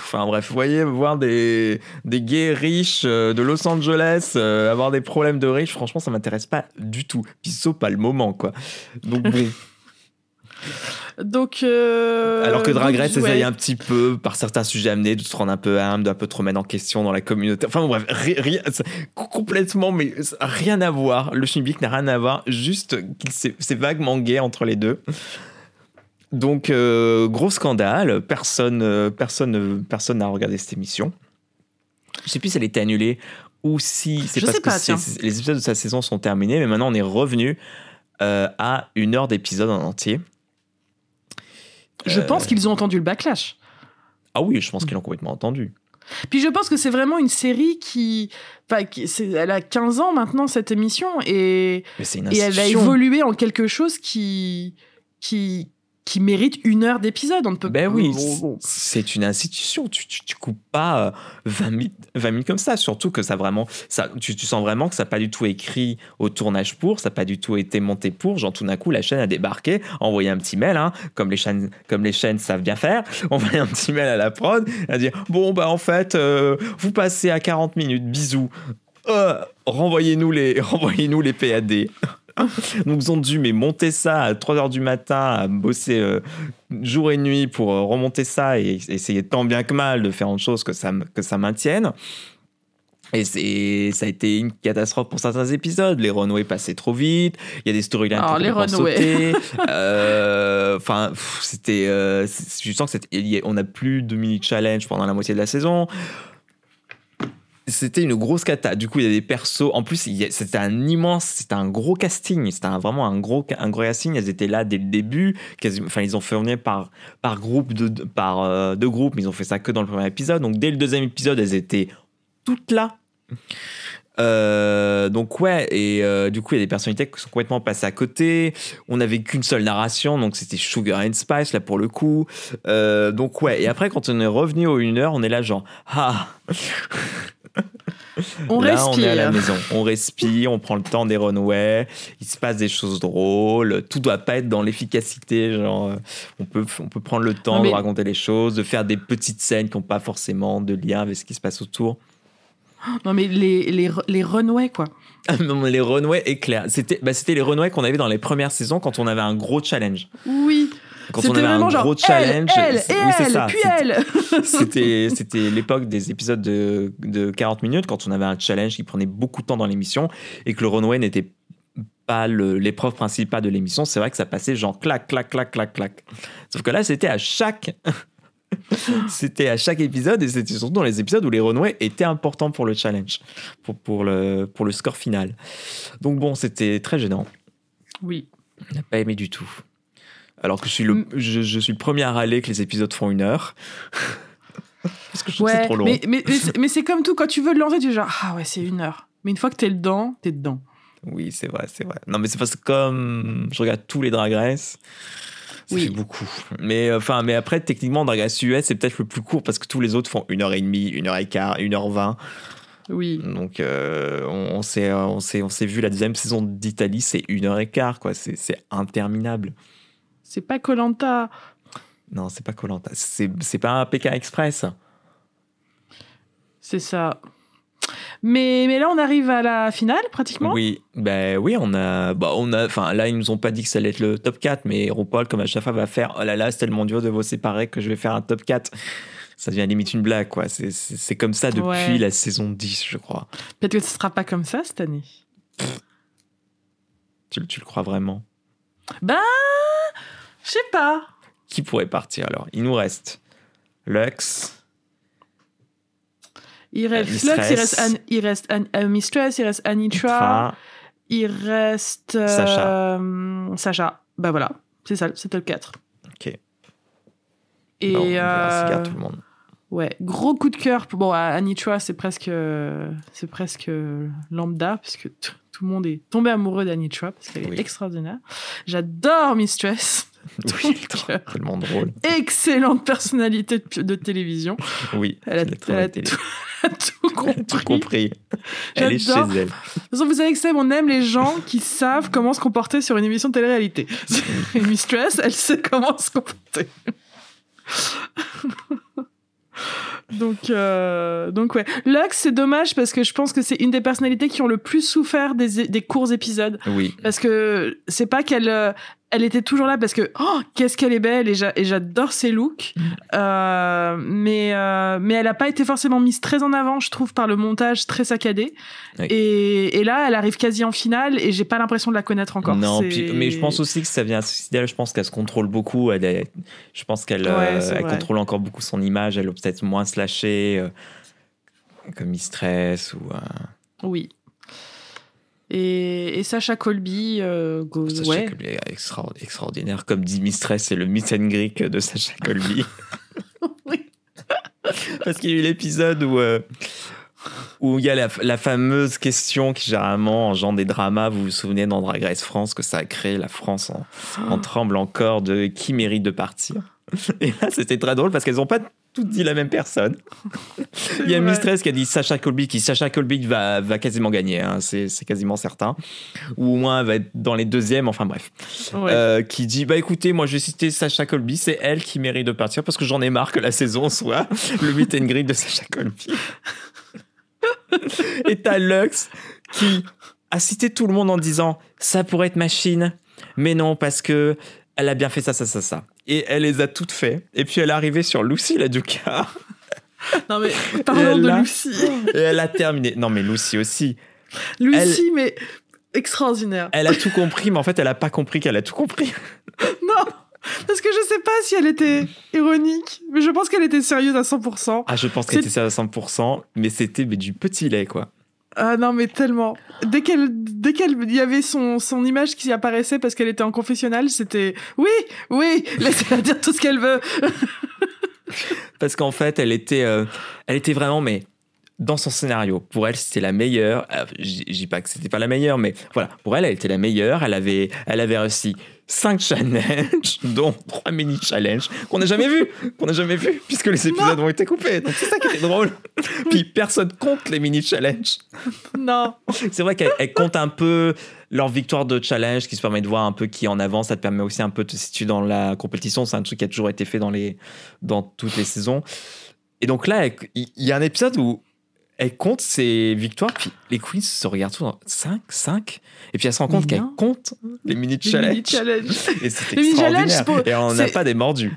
Speaker 2: enfin bref, vous voyez, voir des, des gays riches euh, de Los Angeles euh, avoir des problèmes de riches, franchement, ça m'intéresse pas du tout. Puis sauf pas le moment, quoi. Donc bon.
Speaker 1: Donc. euh,
Speaker 2: Alors que Drag Race
Speaker 1: ouais.
Speaker 2: essaye un petit peu, par certains sujets amenés, de se rendre un peu humble, d'un peu te remettre en question dans la communauté. Enfin bon, bref, ri- rien, complètement, mais rien à voir. Le Schmilblick n'a rien à voir, juste qu'il s'est- c'est vaguement gay entre les deux. Donc, euh, gros scandale, personne euh, personne, personne n'a regardé cette émission. Je sais plus si elle était annulée ou si c'est parce que les épisodes de sa saison sont terminés, mais maintenant on est revenu euh, à une heure d'épisode en entier.
Speaker 1: Je
Speaker 2: Euh,
Speaker 1: pense qu'ils ont entendu le backlash.
Speaker 2: Ah oui, je pense qu'ils l'ont complètement entendu.
Speaker 1: Puis je pense que c'est vraiment une série qui. Enfin, qui- elle a 15 ans maintenant, cette émission, et, et elle a évolué en quelque chose qui. qui qui mérite une heure d'épisode. On ne peut
Speaker 2: Ben oui, c'est une institution. Tu, tu, tu coupes pas euh, 20 minutes, 20 minutes comme ça. Surtout que ça vraiment, ça, tu, tu sens vraiment que ça n'a pas du tout écrit au tournage pour, ça n'a pas du tout été monté pour. Genre tout d'un coup, la chaîne a débarqué, envoyé un petit mail, hein, comme les chaînes, comme les chaînes savent bien faire, envoyé un petit mail à la prod, à dire bon bah en fait, euh, vous passez à 40 minutes, bisous. Euh, renvoyez-nous les, renvoyez-nous les PAD. Donc ils ont dû mais monter ça à 3h du matin, à bosser euh, jour et nuit pour euh, remonter ça et essayer tant bien que mal de faire autre chose que ça, que ça maintienne. Et ça a été une catastrophe pour certains épisodes. Les runways passaient trop vite. Il y a des storylines
Speaker 1: Alors,
Speaker 2: qui
Speaker 1: les runways.
Speaker 2: Euh, Enfin, c'était. euh, je sens que on a plus de mini challenge pendant la moitié de la saison. C'était une grosse cata. Du coup, il y a des persos. En plus, c'était un immense, c'était un gros casting. C'était vraiment un gros, un gros casting. Elles étaient là dès le début. Enfin, ils ont venir par, par groupe de, par euh, deux groupes, mais ils ont fait ça que dans le premier épisode. Donc, dès le deuxième épisode, elles étaient toutes là. Euh, donc ouais et euh, du coup il y a des personnalités qui sont complètement passées à côté on n'avait qu'une seule narration donc c'était Sugar and Spice là pour le coup Euh, donc ouais et après quand on est revenu aux une heure on est là genre ah
Speaker 1: On
Speaker 2: là
Speaker 1: respire.
Speaker 2: on est à la maison on respire on prend le temps des runways il se passe des choses drôles tout doit pas être dans l'efficacité genre euh, on peut on peut prendre le temps
Speaker 1: mais-
Speaker 2: de raconter les choses de faire des petites scènes qui n'ont pas forcément de lien avec ce qui se passe autour
Speaker 1: Non, mais les, les, les runways, quoi.
Speaker 2: Ah non, mais les runways éclairs. C'était bah, c'était les runways qu'on avait dans les premières saisons quand on avait un gros challenge.
Speaker 1: Oui.
Speaker 2: Quand on avait un gros challenge.
Speaker 1: elle, elle,
Speaker 2: c'est-
Speaker 1: et
Speaker 2: oui,
Speaker 1: elle,
Speaker 2: ça.
Speaker 1: puis
Speaker 2: C'était-
Speaker 1: elle.
Speaker 2: C'était c'était l'époque des épisodes de, de 40 minutes quand on avait un challenge qui prenait beaucoup de temps dans l'émission et que le runway n'était pas l'épreuve principale de l'émission. C'est vrai que ça passait genre clac, clac, clac, clac, clac. Sauf que là, c'était à chaque. c'était à chaque épisode et c'était surtout dans les épisodes où les runways étaient importants pour le challenge, pour, pour, le, pour le score final. Donc bon, c'était très gênant.
Speaker 1: Oui.
Speaker 2: On n'a pas aimé du tout. Alors que je suis le,
Speaker 1: Mm.
Speaker 2: je, je suis le premier à râler que les épisodes font une heure. Parce que je trouve que c'est
Speaker 1: Ouais,
Speaker 2: trop long.
Speaker 1: mais, mais, mais c'est- comme tout, quand tu veux le lancer, tu dis genre, ah ouais, c'est une heure. Mais une fois que t'es dedans, t'es dedans.
Speaker 2: Oui, c'est vrai, c'est vrai. Non, mais c'est parce que comme je regarde tous les Drag Race, ça
Speaker 1: Oui.
Speaker 2: fait beaucoup. Mais euh, enfin, mais après, techniquement, Drag Race US, c'est peut-être le plus court parce que tous les autres font une heure et demie, une heure et quart, une heure vingt.
Speaker 1: Oui.
Speaker 2: Donc, euh, on, on s'est, euh, on s'est, on s'est vu la deuxième saison d'Italie, c'est une heure et quart, quoi. C'est, c'est interminable.
Speaker 1: C'est pas Colanta.
Speaker 2: Non, c'est pas Colanta. C'est, pas un Pékin Express.
Speaker 1: C'est ça. Mais, mais là, on arrive à la finale, pratiquement.
Speaker 2: Oui, ben oui, on a, bah on a, enfin là ils nous ont pas dit que ça allait être le top 4, mais RuPaul comme à chaque fois va faire, oh là là, c'est tellement dur de vous séparer que je vais faire un top 4. Ça devient limite une blague, quoi. C'est, comme ça depuis
Speaker 1: Ouais.
Speaker 2: la saison 10, je crois.
Speaker 1: Peut-être que ce sera pas comme ça cette année.
Speaker 2: Tu, le- tu le crois vraiment?
Speaker 1: Ben, je sais pas.
Speaker 2: Qui pourrait partir alors? Il nous reste Lux,
Speaker 1: Il reste. Lux, il reste, An- il reste An- euh, Mistress, il reste Anitra,
Speaker 2: Tra,
Speaker 1: il reste euh,
Speaker 2: Sacha.
Speaker 1: Sacha. Bah voilà, c'est ça, c'était le 4.
Speaker 2: Ok.
Speaker 1: Et
Speaker 2: Bon, on verra
Speaker 1: euh,
Speaker 2: tout le monde.
Speaker 1: Ouais, gros coup de cœur. pour- Bon, à Annie Choi, c'est presque, euh, c'est presque euh, lambda, parce que tout le monde est tombé amoureux d'Annie Choi, parce qu'elle
Speaker 2: Oui.
Speaker 1: est extraordinaire. J'adore Mistress.
Speaker 2: Oui, tellement drôle.
Speaker 1: Excellente personnalité de, de télévision.
Speaker 2: Oui,
Speaker 1: Elle a,
Speaker 2: elle
Speaker 1: a tout, a tout compris.
Speaker 2: tout compris. Elle est chez
Speaker 1: J'adore.
Speaker 2: elle.
Speaker 1: De toute façon, vous savez que Seb, on aime les gens qui savent comment se comporter sur une émission de télé-réalité. Et Mistress, elle sait comment se comporter. Donc, euh, donc ouais. Lux, c'est dommage parce que je pense que c'est une des personnalités qui ont le plus souffert des, des courts épisodes.
Speaker 2: Oui,
Speaker 1: Parce que c'est pas qu'elle euh, elle était toujours là parce que oh, qu'est-ce qu'elle est belle et j'a- et j'adore ses looks.
Speaker 2: Mm.
Speaker 1: Euh, mais, euh, mais elle a pas été forcément mise très en avant, je trouve, par le montage très saccadé.
Speaker 2: Oui.
Speaker 1: Et, et là, elle arrive quasi en finale et j'ai pas l'impression de la connaître encore.
Speaker 2: Non, puis- mais je pense aussi que ça vient d'elle. Je pense qu'elle se contrôle beaucoup. Elle est- je pense qu'elle
Speaker 1: Ouais,
Speaker 2: euh, elle contrôle encore beaucoup son image. Elle peut-être moins se lâcher, comme Mistress ou.
Speaker 1: Oui. Et, et Sacha Colby, euh, go-
Speaker 2: Sacha
Speaker 1: ouais.
Speaker 2: Colby est extra- extraordinaire. Comme dit Mistress, c'est le meet and greet de Sacha Colby.
Speaker 1: Oui.
Speaker 2: Parce qu'il y a eu l'épisode où. euh, où il y a la, la fameuse question qui généralement engendre des dramas, vous vous souvenez dans Drag Race France que ça a créé la France en, en tremble encore de qui mérite de partir. Et là, c'était très drôle parce qu'elles n'ont pas toutes dit la même personne. Il y a
Speaker 1: vrai.
Speaker 2: Mistress qui a dit Sacha Colby, qui Sacha Colby va, va quasiment gagner, hein, c'est c'est quasiment certain. Ou au moins elle va être dans les deuxièmes, enfin bref.
Speaker 1: Ouais.
Speaker 2: Euh, qui dit Bah écoutez, moi je vais citer Sacha Colby, c'est elle qui mérite de partir parce que j'en ai marre que la saison soit le meet and greet de Sacha Colby. Et t'as Lux qui a cité tout le monde en disant Ça pourrait être machine, mais non, parce que elle a bien fait ça, ça, ça, ça. Et elle les a toutes fait. Et puis elle est arrivée sur Lucy la Duca.
Speaker 1: Non mais parlons de
Speaker 2: a-
Speaker 1: Lucy.
Speaker 2: Et elle a terminé. Non, mais Lucy aussi.
Speaker 1: Lucy, mais extraordinaire.
Speaker 2: Elle a tout compris, mais en fait, elle a pas compris qu'elle a tout compris.
Speaker 1: Non, parce que je sais pas si elle était ironique, mais je pense qu'elle était sérieuse à 100%.
Speaker 2: Ah, je pense qu'elle était ça à 100%, mais c'était du petit lait, quoi.
Speaker 1: Ah non, mais tellement. Dès qu'elle, dès qu'elle, y avait son, son image qui apparaissait parce qu'elle était en confessionnal, c'était oui, oui, laissez-la dire tout ce qu'elle veut.
Speaker 2: Parce qu'en fait, elle était, euh, elle était vraiment, mais dans son scénario. Pour elle, c'était la meilleure. Euh, Je dis pas que c'était pas la meilleure, mais voilà. Pour elle, elle était la meilleure. Elle avait, elle avait réussi 5 challenges, dont 3 mini-challenges qu'on n'a jamais vus. Qu'on n'a jamais vus, puisque les épisodes ont été coupés. Donc c'est ça qui était drôle. Puis personne compte les mini-challenges.
Speaker 1: Non.
Speaker 2: C'est vrai qu'elle elle compte un peu leur victoire de challenge qui se permet de voir un peu qui est en avance. Ça te permet aussi un peu de te situer dans la compétition. C'est un truc qui a toujours été fait dans, les, dans toutes les saisons. Et donc là, il y, a un épisode où elle compte ses victoires, puis les queens se regardent tous dans 5, 5, et puis elle se rend compte qu'elle compte les
Speaker 1: Les
Speaker 2: mini-challenges.
Speaker 1: mini-challenges.
Speaker 2: Et c'est extraordinaire. Et on n'a pas des mordus.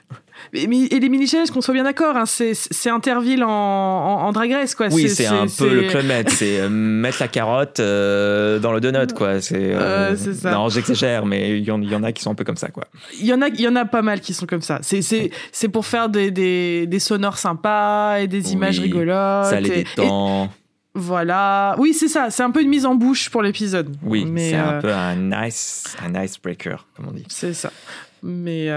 Speaker 1: Et les mini-challenges, qu'on soit bien d'accord, hein, c'est, Interville en, en, en drag race, quoi.
Speaker 2: Oui, c'est un peu le Club Med, c'est euh, mettre la carotte euh, dans le donut, quoi. C'est, euh. Non, j'exagère, mais il y, en- il y en a qui sont un peu comme ça, quoi.
Speaker 1: Il y en a, il y en a pas mal qui sont comme ça. C'est, pour faire des, des, des sonores sympas et des images rigolotes.
Speaker 2: Ça les détend.
Speaker 1: et voilà. Oui, c'est ça. C'est un peu une mise en bouche pour l'épisode.
Speaker 2: Oui, c'est un peu un nice, un icebreaker, comme on dit.
Speaker 1: C'est ça. Mais,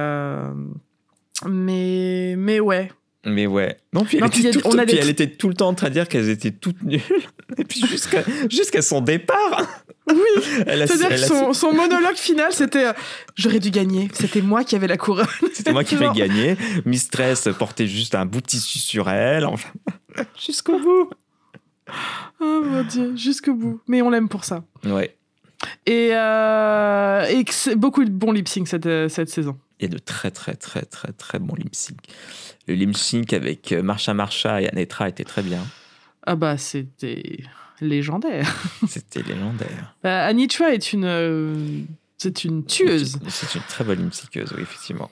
Speaker 1: mais, mais ouais.
Speaker 2: Mais ouais. Non, puis elle,
Speaker 1: Non, puis
Speaker 2: était,
Speaker 1: a-
Speaker 2: tout,
Speaker 1: on a
Speaker 2: puis
Speaker 1: des
Speaker 2: elle
Speaker 1: tr-
Speaker 2: était tout le temps en train de dire qu'elles étaient toutes nulles. Et puis jusqu'à jusqu'à son départ.
Speaker 1: Oui. C'est-à-dire que
Speaker 2: a-
Speaker 1: son, monologue final, c'était euh, J'aurais dû gagner. C'était moi qui avais la couronne.
Speaker 2: C'était moi qui
Speaker 1: Non.
Speaker 2: gagner. Mistress portait juste un bout de tissu sur elle. Enfin, jusqu'au bout.
Speaker 1: Oh mon dieu, jusqu'au bout. Mais on l'aime pour ça.
Speaker 2: Ouais.
Speaker 1: Et, euh, et beaucoup de bons lip sync cette, euh, cette saison.
Speaker 2: Il y a de très, très, très, très, très bons lip sync. Le lip sync avec euh, Marsha Marsha et Anetra était très bien.
Speaker 1: Ah bah, c'était légendaire.
Speaker 2: C'était légendaire.
Speaker 1: Bah, Chua est une, euh, c'est une tueuse.
Speaker 2: C'est une très bonne lip synceuse, oui, effectivement.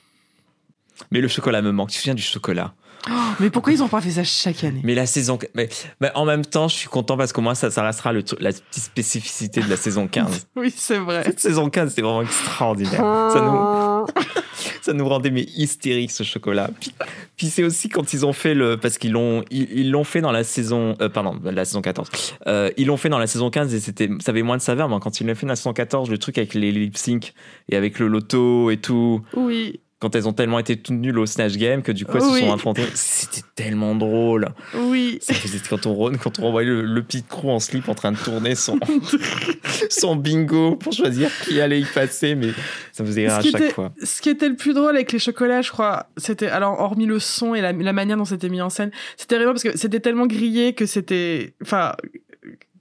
Speaker 2: Mais le chocolat me manque. Tu te souviens du chocolat?
Speaker 1: Oh, mais pourquoi ils ont pas fait ça chaque année?
Speaker 2: Mais la saison. Mais, mais en même temps, je suis content parce qu'au moins, ça, ça restera le, la petite spécificité de la saison 15.
Speaker 1: Oui, c'est vrai.
Speaker 2: Cette saison 15, c'était vraiment extraordinaire. Ça nous, ça nous rendait mais hystériques ce chocolat. Puis, puis c'est aussi quand ils ont fait le. Parce qu'ils l'ont ils, ils l'ont fait dans la saison. euh, pardon, la saison 14. Euh, ils l'ont fait dans la saison 15 et c'était, ça avait moins de saveur. Mais quand ils l'ont fait dans la saison 14, le truc avec les lip sync et avec le loto et tout.
Speaker 1: Oui.
Speaker 2: Quand elles ont tellement été toutes nulles au Snatch Game que du coup elles
Speaker 1: Oui.
Speaker 2: se sont affrontées. C'était tellement drôle.
Speaker 1: Oui.
Speaker 2: Ça faisait quand on, quand on le, le Pete Crew en slip en train de tourner son, son bingo pour choisir qui allait y passer, mais ça faisait rire
Speaker 1: Ce
Speaker 2: à chaque
Speaker 1: était-
Speaker 2: fois.
Speaker 1: Ce qui était le plus drôle avec les chocolats, je crois, c'était alors hormis le son et la, la manière dont c'était mis en scène, c'était rigolo parce que c'était tellement grillé que c'était, enfin,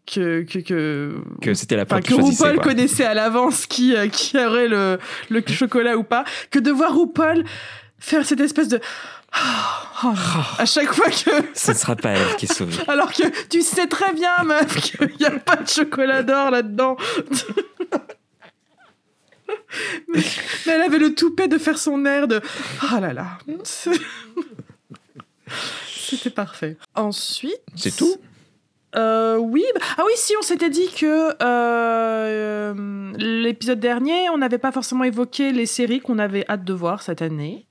Speaker 1: que que que,
Speaker 2: Que c'était la
Speaker 1: que. RuPaul
Speaker 2: quoi.
Speaker 1: connaissait à l'avance qui euh, qui aurait le le chocolat ou pas, que de voir RuPaul faire cette espèce de oh, à chaque fois que
Speaker 2: Ce ne sera pas elle qui est sauvée.
Speaker 1: alors que tu sais très bien meuf qu'il n'y a pas de chocolat d'or là-dedans. mais, mais elle avait le toupet de faire son air de oh là là. C'était parfait. Ensuite.
Speaker 2: C'est tout?
Speaker 1: Euh, oui, bah- ah oui, si on s'était dit que euh, euh, l'épisode dernier, on n'avait pas forcément évoqué les séries qu'on avait hâte de voir cette année.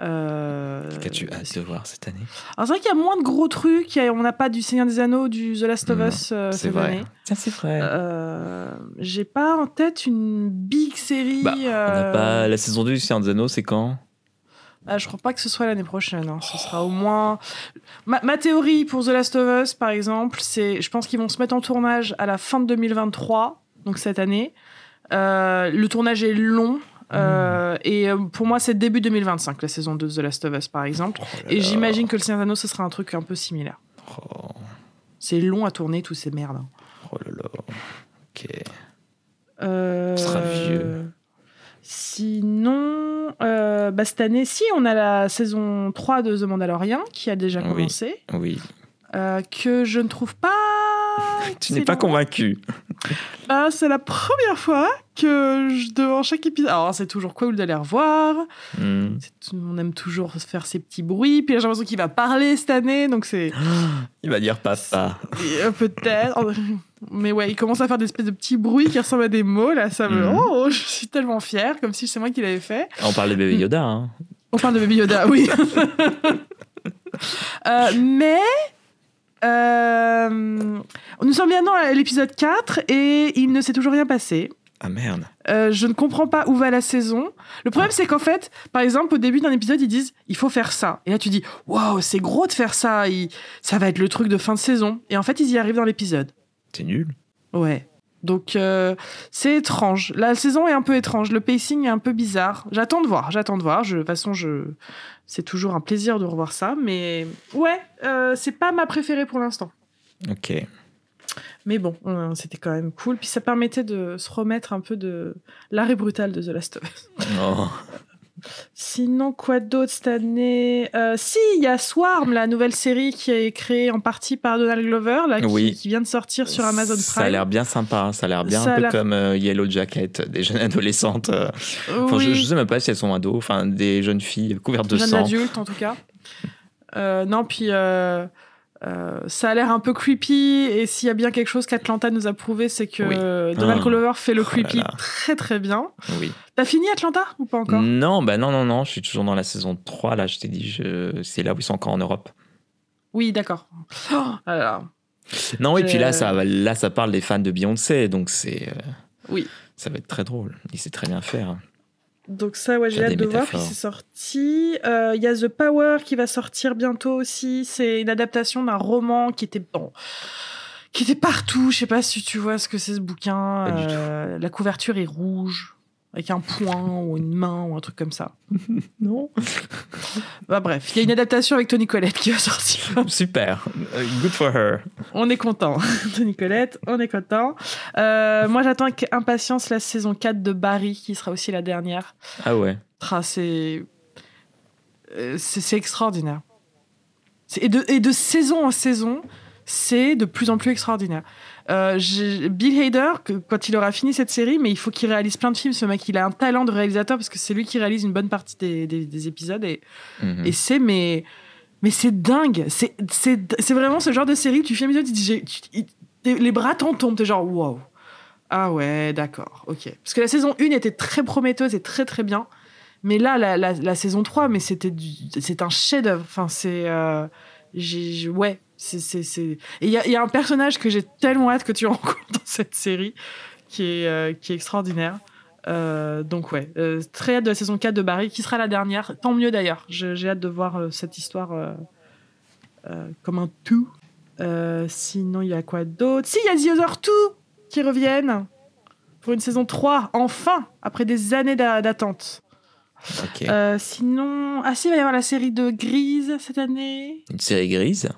Speaker 1: Euh,
Speaker 2: Qu'as-tu hâte de voir cette année?
Speaker 1: Alors c'est vrai qu'il y a moins de gros trucs. on n'a pas du Seigneur des Anneaux, du The Last of Us euh,
Speaker 2: C'est
Speaker 1: cette
Speaker 2: vrai.
Speaker 1: année.
Speaker 2: Tiens, c'est vrai.
Speaker 1: Euh, J'ai pas en tête une big série.
Speaker 2: Bah, on n'a pas la saison 2 du Seigneur des Anneaux, c'est quand?
Speaker 1: Ah, je crois pas que ce soit l'année prochaine. hein. Ce sera au moins. Ma, ma théorie pour The Last of Us, par exemple, c'est, je pense qu'ils vont se mettre en tournage à la fin de 2023, donc cette année. Euh, le tournage est long. euh, et euh, pour moi, c'est début 2025, la saison 2 de The Last of Us, par exemple. et j'imagine que le Seigneur des Anneaux, ce sera un truc un peu similaire.
Speaker 2: Oh,
Speaker 1: C'est long à tourner, tous ces merdes. hein.
Speaker 2: oh là là. Ok.
Speaker 1: Euh,
Speaker 2: Ce sera vieux.
Speaker 1: Sinon, euh, bah, cette année, si, on a la saison 3 de The Mandalorian qui a déjà commencé,
Speaker 2: Oui.
Speaker 1: euh, que je ne trouve pas.
Speaker 2: Tu n'es pas convaincu.
Speaker 1: Bah, c'est la première fois que je, devant chaque épisode. Alors, c'est toujours cool d'aller revoir.
Speaker 2: Hmm.
Speaker 1: On aime toujours faire ces petits bruits. Puis j'ai l'impression qu'il va parler cette année, donc c'est.
Speaker 2: Il va dire papa.
Speaker 1: Euh, Peut-être. Mais ouais, il commence à faire des espèces de petits bruits qui ressemblent à des mots. Là, ça me.
Speaker 2: Mhm.
Speaker 1: Oh, je suis tellement fière, comme si c'est moi qui l'avais fait.
Speaker 2: On parle de bébé Yoda. Hein.
Speaker 1: On parle de Baby Yoda, oui. Euh, mais. euh, nous sommes maintenant à l'épisode 4 et il ne s'est toujours rien passé.
Speaker 2: Ah merde.
Speaker 1: Euh, je ne comprends pas où va la saison. Le problème, c'est qu'en fait, par exemple, au début d'un épisode, ils disent il faut faire ça. Et là, tu dis waouh, c'est gros de faire ça. il- Ça va être le truc de fin de saison. Et en fait, ils y arrivent dans l'épisode.
Speaker 2: C'est nul.
Speaker 1: Ouais. Donc, euh, c'est étrange. La saison est un peu étrange. Le pacing est un peu bizarre. J'attends de voir. J'attends de voir. Je, de toute façon, je... c'est toujours un plaisir de revoir ça. Mais ouais, euh, c'est pas ma préférée pour l'instant.
Speaker 2: Ok.
Speaker 1: Mais bon, c'était quand même cool. Puis ça permettait de se remettre un peu de l'arrêt brutal de The Last of Us.
Speaker 2: Oh.
Speaker 1: Sinon, quoi d'autre cette année? Euh, Si, il y a Swarm, la nouvelle série qui est créée en partie par Donald Glover, là, qui,
Speaker 2: Oui.
Speaker 1: qui vient de sortir sur Amazon Prime.
Speaker 2: Ça a l'air bien sympa. hein. Ça a l'air bien
Speaker 1: Ça
Speaker 2: un peu comme euh, Yellow Jacket, des jeunes adolescentes. euh. Enfin,
Speaker 1: oui.
Speaker 2: je, je sais même pas si elles sont ados. Enfin, des jeunes filles couvertes de
Speaker 1: Jeune
Speaker 2: sang.
Speaker 1: adulte en tout cas. Non, puis euh, ça a l'air un peu creepy. Et s'il y a bien quelque chose qu'Atlanta nous a prouvé, c'est que
Speaker 2: Oui.
Speaker 1: Donald
Speaker 2: Ah.
Speaker 1: Glover fait le
Speaker 2: Oh
Speaker 1: creepy
Speaker 2: là.
Speaker 1: très très bien.
Speaker 2: Oui.
Speaker 1: T'as fini Atlanta ou pas encore?
Speaker 2: Non, bah non, non, non. Je suis toujours dans la saison 3. Là, je t'ai dit, je... c'est là où ils sont encore en Europe.
Speaker 1: Oui, d'accord. Oh, ah là là.
Speaker 2: Non, oui, puis là,
Speaker 1: Euh.
Speaker 2: ça, là, ça parle des fans de Beyoncé. Donc, c'est. euh,
Speaker 1: Oui.
Speaker 2: Ça va être très drôle. Il sait très bien faire.
Speaker 1: Donc ça, ouais, j'ai hâte de voir. Puis c'est sorti. Euh, Il y a The Power qui va sortir bientôt aussi. C'est une adaptation d'un roman qui était bon, qui était partout. Je sais pas si tu vois ce que c'est ce bouquin.
Speaker 2: Pas du
Speaker 1: Euh, la couverture est rouge avec un point ou une main ou un truc comme ça.
Speaker 2: Non.
Speaker 1: Bah bref, il y a une adaptation avec Tony Collette qui va sortir.
Speaker 2: Super. Euh, Good for her.
Speaker 1: On est content. Tony Collette, on est content. Euh, moi, j'attends avec impatience la saison 4 de Barry qui sera aussi la dernière.
Speaker 2: Ah ouais.
Speaker 1: Ah, c'est... euh, c'est c'est extraordinaire. Et de, et de saison en saison, c'est de plus en plus extraordinaire. Euh, Bill Hader, que- quand il aura fini cette série, mais il faut qu'il réalise plein de films. Ce mec, il a un talent de réalisateur parce que c'est lui qui réalise une bonne partie des, des- des épisodes. Et,
Speaker 2: Mhm.
Speaker 1: et c'est mais, mais c'est dingue. C'est vraiment ce genre de série où tu fais un épisode, les bras t'en tombent. T'es genre wow. Ah ouais, d'accord, ok. Parce que la saison 1 était très prometteuse et très très bien. Mais là, la, la, la saison 3, mais c'était c'est un chef-d'œuvre. Enfin, c'est. euh, ouais, c'est. c'est- c'est- Et il y y a un personnage que j'ai tellement hâte que tu rencontres dans cette série qui est, euh, qui est extraordinaire. Euh, donc ouais, euh, très hâte de la saison 4 de Barry, qui sera la dernière. Tant mieux d'ailleurs. J'ai hâte de voir cette histoire comme un tout. Sinon, il y a quoi d'autre? Si, il y a The Other Two qui reviennent pour une saison 3, enfin, après des années d'a- d'attente. Sinon, ah si, il va y avoir la série de Grise cette année.
Speaker 2: Une série grise.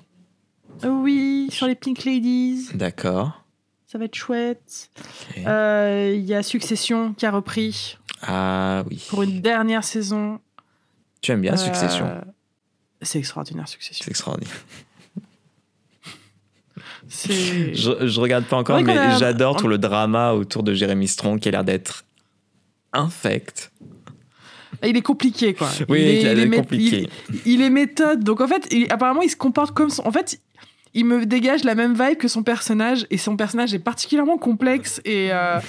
Speaker 1: Oui, sur les Pink Ladies.
Speaker 2: D'accord.
Speaker 1: Ça va être chouette. Euh, Il y a Succession qui a repris
Speaker 2: Ah oui.
Speaker 1: pour une dernière saison.
Speaker 2: Tu aimes bien
Speaker 1: Euh,
Speaker 2: Succession.
Speaker 1: C'est extraordinaire, Succession.
Speaker 2: C'est extraordinaire. Je, je regarde pas encore,
Speaker 1: Ouais,
Speaker 2: mais
Speaker 1: a-
Speaker 2: j'adore tout le drama autour de Jeremy Strong qui a l'air d'être infect.
Speaker 1: Il est compliqué, quoi.
Speaker 2: Oui,
Speaker 1: il est,
Speaker 2: il
Speaker 1: il
Speaker 2: compliqué.
Speaker 1: Il, il est méthode. Donc, en fait, apparemment, il se comporte comme son. En fait, il me dégage la même vibe que son personnage. Et son personnage est particulièrement complexe. Et. euh,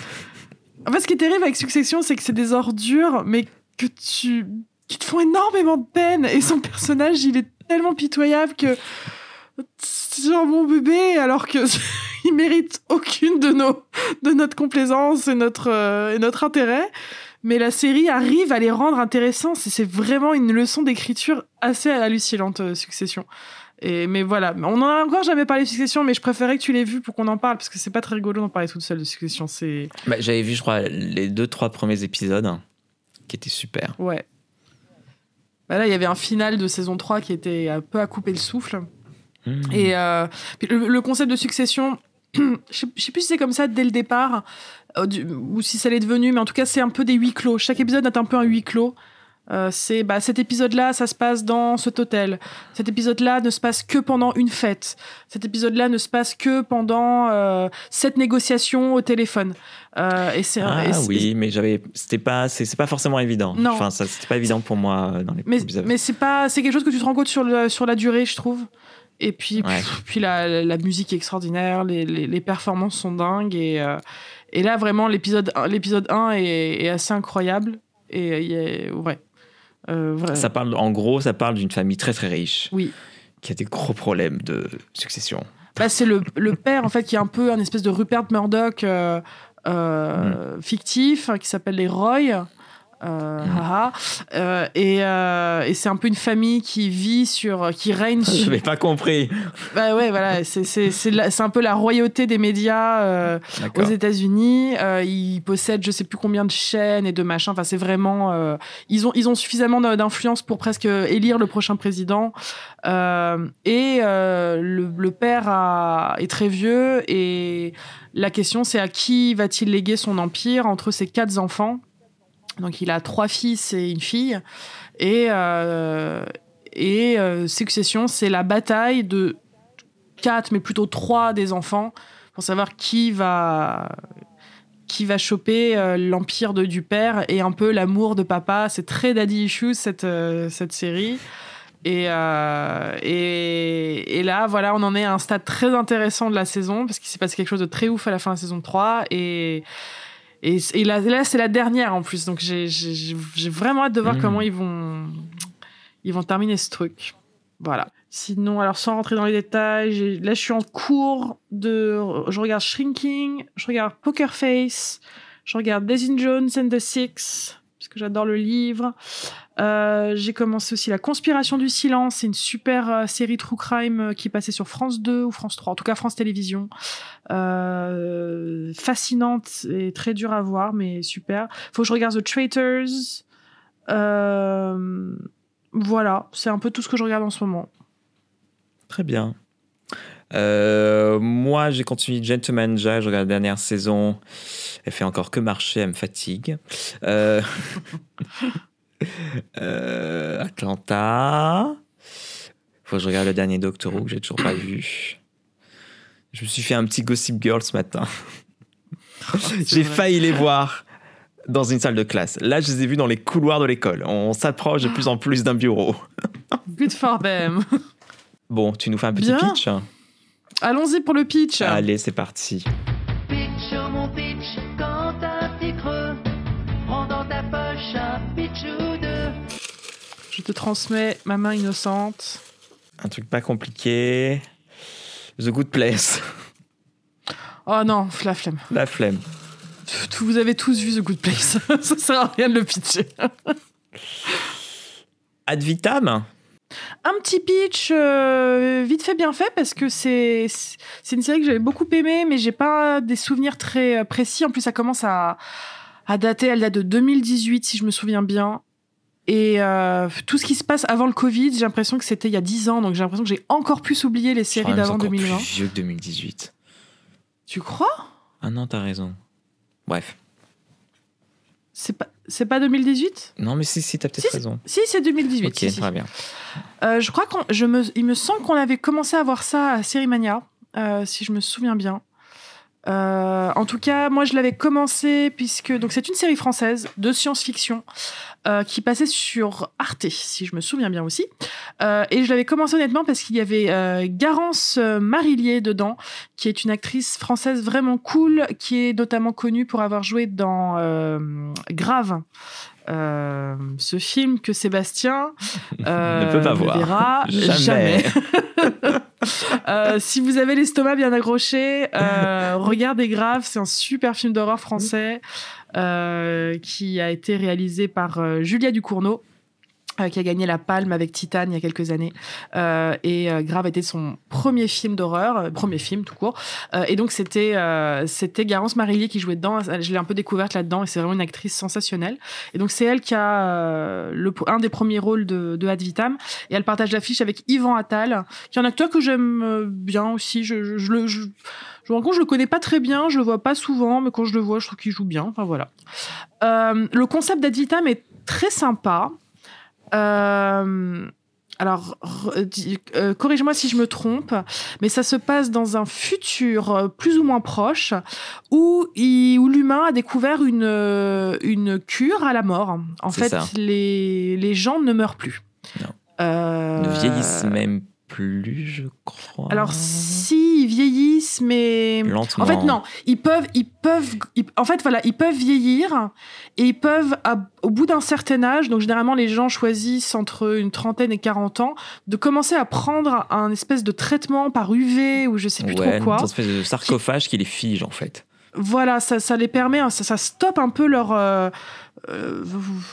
Speaker 1: En fait, ce qui est terrible avec Succession, c'est que c'est des ordures, mais que tu. qui te font énormément de peine. Et son personnage, il est tellement pitoyable que. Genre mon bébé, alors que. il mérite aucune de nos de notre complaisance et notre euh, et notre intérêt mais la série arrive à les rendre intéressants c'est c'est vraiment une leçon d'écriture assez hallucinante euh, Succession et mais voilà on en a encore jamais parlé de Succession mais je préférais que tu l'aies vu pour qu'on en parle parce que c'est pas très rigolo d'en parler toute seule de Succession c'est
Speaker 2: Bah, J'avais vu, je crois, les deux, trois premiers épisodes qui étaient super.
Speaker 1: ouais bah là il y avait un final de saison 3 qui était un peu à couper le souffle
Speaker 2: Hmm.
Speaker 1: Et euh, le, le concept de succession, je sais, je sais plus si c'est comme ça dès le départ euh, ou si ça l'est devenu, mais en tout cas c'est un peu des huis clos. Chaque épisode est un peu un huis clos. Euh, c'est bah, cet épisode-là, ça se passe dans cet hôtel. Cet épisode-là ne se passe que pendant une fête. Cet épisode-là ne se passe que pendant euh, cette négociation au téléphone. Euh, et c'est
Speaker 2: Ah
Speaker 1: et c'est-
Speaker 2: oui, mais j'avais, c'était pas, c'est c'est pas forcément évident.
Speaker 1: Non.
Speaker 2: Enfin, ça, c'était pas évident pour moi euh, dans les
Speaker 1: Mais,
Speaker 2: épisodes.
Speaker 1: mais c'est pas, c'est quelque chose que tu te rends compte sur, le, sur la durée, je trouve. Et puis,
Speaker 2: Ouais.
Speaker 1: pff, puis la, la musique est extraordinaire, les, les, les performances sont dingues. Et, euh, et là, vraiment, l'épisode, l'épisode 1 est, est assez incroyable. Et euh, il ouais. Euh,
Speaker 2: Ça parle, en gros, ça parle d'une famille très très riche
Speaker 1: Oui.
Speaker 2: qui a des gros problèmes de succession.
Speaker 1: Bah, c'est le, le père, en fait, qui est un peu un espèce de Rupert Murdoch euh, euh, fictif, hein, qui s'appelle les Roy. Euh, haha. Euh, et et c'est un peu une famille qui vit sur, qui règne
Speaker 2: Je
Speaker 1: sur,
Speaker 2: n'avais pas compris.
Speaker 1: Bah ouais, voilà, c'est un peu la royauté des médias euh, aux. États-Unis. Euh, ils possèdent je sais plus combien de chaînes et de machins. Enfin, c'est vraiment euh, ils ont ils ont suffisamment d'influence pour presque élire le prochain président. Euh, et euh, le, le père a- est très vieux et la question c'est à qui va-t-il léguer son empire entre ses quatre enfants? Donc il a trois fils et une fille et euh, et euh, Succession, c'est la bataille de quatre, mais plutôt trois des enfants pour savoir qui va qui va choper euh, l'empire de du père et un peu l'amour de papa. C'est très daddy issues cette cette série. Et, et, et là, voilà, on en est à un stade très intéressant de la saison parce qu'il s'est passé quelque chose de très ouf à la fin de la saison 3. Et, et, et là, là c'est la dernière en plus. Donc, j'ai- vraiment hâte de voir
Speaker 2: Mhm.
Speaker 1: comment ils vont, ils vont terminer ce truc. Voilà. Sinon, alors sans rentrer dans les détails, là je suis en cours de. Je regarde Shrinking, je regarde Poker Face, je regarde Daisy Jones and the Six, parce que j'adore le livre. Euh, j'ai commencé aussi La Conspiration du Silence, c'est une super euh, série true crime euh, qui passait sur France 2 ou France 3, en tout cas France Télévisions. Euh, fascinante et très dure à voir, mais super. Faut que je regarde The Traitors. Voilà, c'est un peu tout ce que je regarde en ce moment.
Speaker 2: Très bien. Euh, moi, j'ai continué Gentleman Jack, je regarde la dernière saison. Elle fait encore que marcher, elle me fatigue. Euh, euh, Atlanta. Faut que je regarde le dernier Doctor Who que j'ai toujours pas vu. Je me suis fait un petit Gossip Girl ce matin. J'ai
Speaker 1: vrai.
Speaker 2: failli les voir dans une salle de classe. Là, je les ai vus dans les couloirs de l'école. On s'approche de plus en plus d'un bureau.
Speaker 1: Good for them.
Speaker 2: Bon, tu nous fais un petit
Speaker 1: Bien.
Speaker 2: pitch?
Speaker 1: Allons-y pour le pitch.
Speaker 2: Allez, c'est parti.
Speaker 3: Pitch, oh mon pitch,
Speaker 1: Je te transmets ma main innocente.
Speaker 2: Un truc pas compliqué. The Good Place.
Speaker 1: Oh non, la flemme.
Speaker 2: La flemme.
Speaker 1: vous avez tous vu The Good Place. ça sert à rien de le pitcher.
Speaker 2: Ad vitam
Speaker 1: Un petit pitch euh, vite fait, bien fait, parce que c'est c'est une série que j'avais beaucoup aimée, mais j'ai pas des souvenirs très précis. En plus, ça commence à, à dater. Elle date de 2018, si je me souviens bien. Et euh, tout ce qui se passe avant le Covid, j'ai l'impression que c'était il y a 10 ans, donc j'ai l'impression que j'ai encore plus oublié les séries d'avant
Speaker 2: encore
Speaker 1: 2020.
Speaker 2: plus vieux que 2018.
Speaker 1: Tu crois?
Speaker 2: Ah non, t'as raison. Bref.
Speaker 1: C'est pas, c'est pas 2018
Speaker 2: Non, mais si, si, t'as peut-être
Speaker 1: Si,
Speaker 2: raison.
Speaker 1: Si, c'est 2018.
Speaker 2: Ok,
Speaker 1: si,
Speaker 2: très bien.
Speaker 1: Euh, je crois qu'on, je me, il me semble qu'on avait commencé à voir ça à Sérimania, euh, si je me souviens bien. Euh, en tout cas, moi, je l'avais commencé puisque donc c'est une série française de science-fiction euh, qui passait sur Arte, si je me souviens bien aussi. Euh, et je l'avais commencé honnêtement parce qu'il y avait euh, Garance euh, Marillier dedans, qui est une actrice française vraiment cool, qui est notamment connue pour avoir joué dans euh, Grave. Euh, ce film que Sébastien euh,
Speaker 2: Ne peut pas voir.
Speaker 1: verra
Speaker 2: Jamais.
Speaker 1: Euh, si vous avez l'estomac bien accroché, euh, regardez Grave, c'est un super film d'horreur français euh, qui a été réalisé par Julia Ducournau. Euh, qui a gagné la Palme avec Titane il y a quelques années. Euh, et euh, Grave était son premier film d'horreur, euh, premier film tout court. Euh, et donc c'était c'était Garance Marillier qui jouait dedans. Je l'ai un peu découverte là-dedans et c'est vraiment une actrice sensationnelle. Et donc c'est elle qui a le, un des premiers rôles de, de Ad Vitam. Et elle partage l'affiche avec Yvan Attal, qui est un acteur que j'aime bien aussi. Je, je, je je, je me je le connais pas très bien, je le vois pas souvent, mais quand je le vois, je trouve qu'il joue bien. Enfin voilà. Le concept d'Ad Vitam est très sympa. Euh, alors, dis- euh, corrige-moi si je me trompe, mais ça se passe dans un futur euh, plus ou moins proche où, l'humain a découvert une, euh, une cure à la mort. En fait, les, les gens ne meurent plus.
Speaker 2: Non.
Speaker 1: Euh,
Speaker 2: Ne vieillissent même plus, je crois.
Speaker 1: Alors, si, ils vieillissent, mais.
Speaker 2: Lentement.
Speaker 1: En fait, non. Ils peuvent, ils peuvent, ils- en fait, voilà, ils peuvent vieillir et ils peuvent, à- au bout d'un certain âge, donc généralement les gens choisissent entre une trentaine et 40 ans, de commencer à prendre un espèce de traitement par UV ou je sais plus
Speaker 2: ouais,
Speaker 1: trop quoi.
Speaker 2: une espèce de sarcophage qui les fige, en fait.
Speaker 1: Voilà, ça, ça les permet, ça, ça stoppe un peu leur, euh, euh,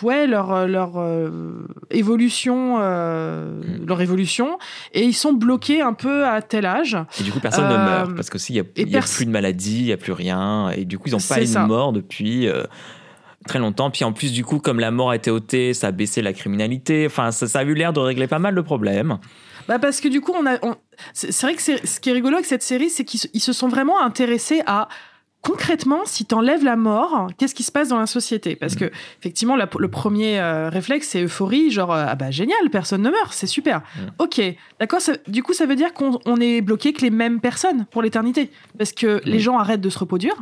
Speaker 1: ouais, leur, leur euh, évolution, euh,
Speaker 2: Mm.
Speaker 1: leur évolution, et ils sont bloqués un peu à tel âge.
Speaker 2: Et du coup, personne ne
Speaker 1: Euh,
Speaker 2: meurt. Parce que s'il n'y a, il y a plus de maladie, il n'y a plus rien. Et du coup, ils n'ont pas une
Speaker 1: ça.
Speaker 2: mort depuis euh, très longtemps. Puis en plus, du coup, comme la mort a été ôtée, ça a baissé la criminalité. Enfin, ça, ça a eu l'air de régler pas mal de problèmes.
Speaker 1: Bah parce que du coup, on a, on- c'est vrai que ce qui est rigolo avec cette série, c'est qu'ils se, ils se sont vraiment intéressés à concrètement, si t'enlèves la mort, qu'est-ce qui se passe dans la société? Parce que effectivement, la- le premier euh, réflexe, c'est euphorie, genre euh, ah bah génial, personne ne meurt, c'est super. Ok, d'accord. Du coup, ça veut dire qu'on on est bloqué que les mêmes personnes pour l'éternité, parce que les
Speaker 2: Oui.
Speaker 1: gens arrêtent de se reproduire,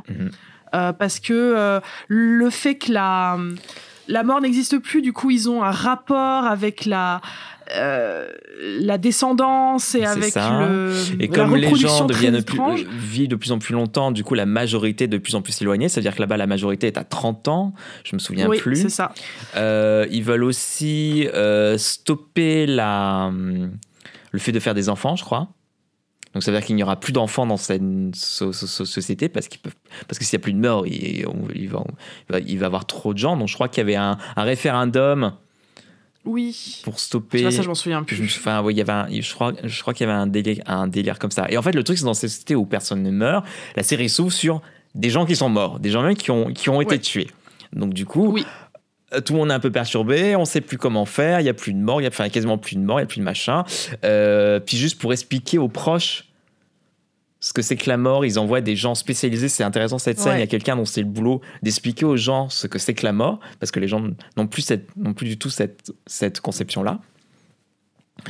Speaker 1: euh, parce que le fait que la la mort n'existe plus, du coup, ils ont un rapport avec la euh, la descendance et avec
Speaker 2: ça.
Speaker 1: le
Speaker 2: Et
Speaker 1: la
Speaker 2: comme les gens deviennent plus, vivent de plus en plus longtemps, du coup, la majorité de plus en plus éloignée. C'est-à-dire que là-bas, la majorité est à 30 ans. Je me souviens
Speaker 1: oui,
Speaker 2: plus.
Speaker 1: c'est ça.
Speaker 2: Euh, ils veulent aussi euh, stopper la, hum, le fait de faire des enfants, je crois. Donc ça veut dire qu'il n'y aura plus d'enfants dans cette so- so- so- société parce qu'ils peuvent parce que s'il n'y a plus de mort, il, on- il va, il va- avoir trop de gens. Donc je crois qu'il y avait un, un référendum
Speaker 1: Oui.
Speaker 2: pour stopper.
Speaker 1: vois, ça, je m'en souviens plus.
Speaker 2: enfin, oui, il y avait un- je crois, je crois qu'il y avait un délire, un délire comme ça. Et en fait, le truc, c'est dans cette société où personne ne meurt, la série s'ouvre sur des gens qui sont morts, des gens même qui ont, qui ont été
Speaker 1: Ouais.
Speaker 2: tués. Donc, du coup,
Speaker 1: Oui.
Speaker 2: euh, tout le monde est un peu perturbé, on sait plus comment faire, il y a plus de morts, il y a enfin, quasiment plus de morts, il y a plus de machin. Euh, puis juste pour expliquer aux proches ce que c'est que la mort, ils envoient des gens spécialisés. C'est intéressant cette scène.
Speaker 1: Ouais.
Speaker 2: Il y a quelqu'un dont c'est le boulot d'expliquer aux gens ce que c'est que la mort, parce que les gens n'ont plus, cette, n'ont plus du tout cette, cette conception-là.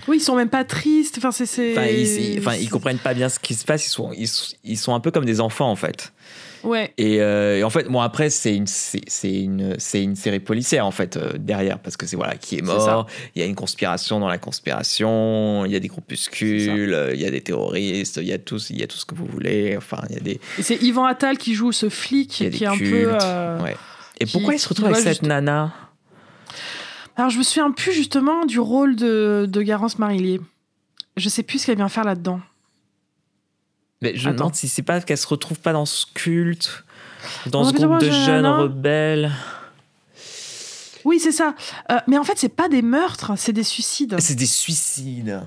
Speaker 1: Oui, ils sont même pas tristes. Enfin, c'est. c'est-
Speaker 2: Enfin, ils, ils- enfin, ils comprennent pas bien ce qui se passe. Ils sont, ils, ils sont un peu comme des enfants en fait.
Speaker 1: Ouais.
Speaker 2: Et, euh, et en fait, bon après, c'est une, c'est c'est une, c'est une série policière en fait euh, derrière parce que c'est voilà qui est mort. Il y a une conspiration dans la conspiration. Il y a des groupuscules. euh, Il y a des terroristes. Il y a tout, il y a tout ce que vous voulez. Enfin, il y a des,
Speaker 1: Et c'est Yvan Attal qui joue ce flic qui est un peu. euh,
Speaker 2: ouais. Et
Speaker 1: qui-
Speaker 2: pourquoi il se retrouve avec cette
Speaker 1: juste-
Speaker 2: nana?
Speaker 1: Alors, je me souviens plus justement du rôle de, de Garance Marillier. Je sais plus ce qu'elle vient faire là-dedans.
Speaker 2: Mais je me
Speaker 1: Attends.
Speaker 2: demande si c'est pas qu'elle se retrouve pas dans ce culte. Dans ce groupe de
Speaker 1: un
Speaker 2: jeunes rebelles.
Speaker 1: Oui, c'est ça. Euh, mais en fait, c'est pas des meurtres, c'est des suicides.
Speaker 2: C'est des suicides.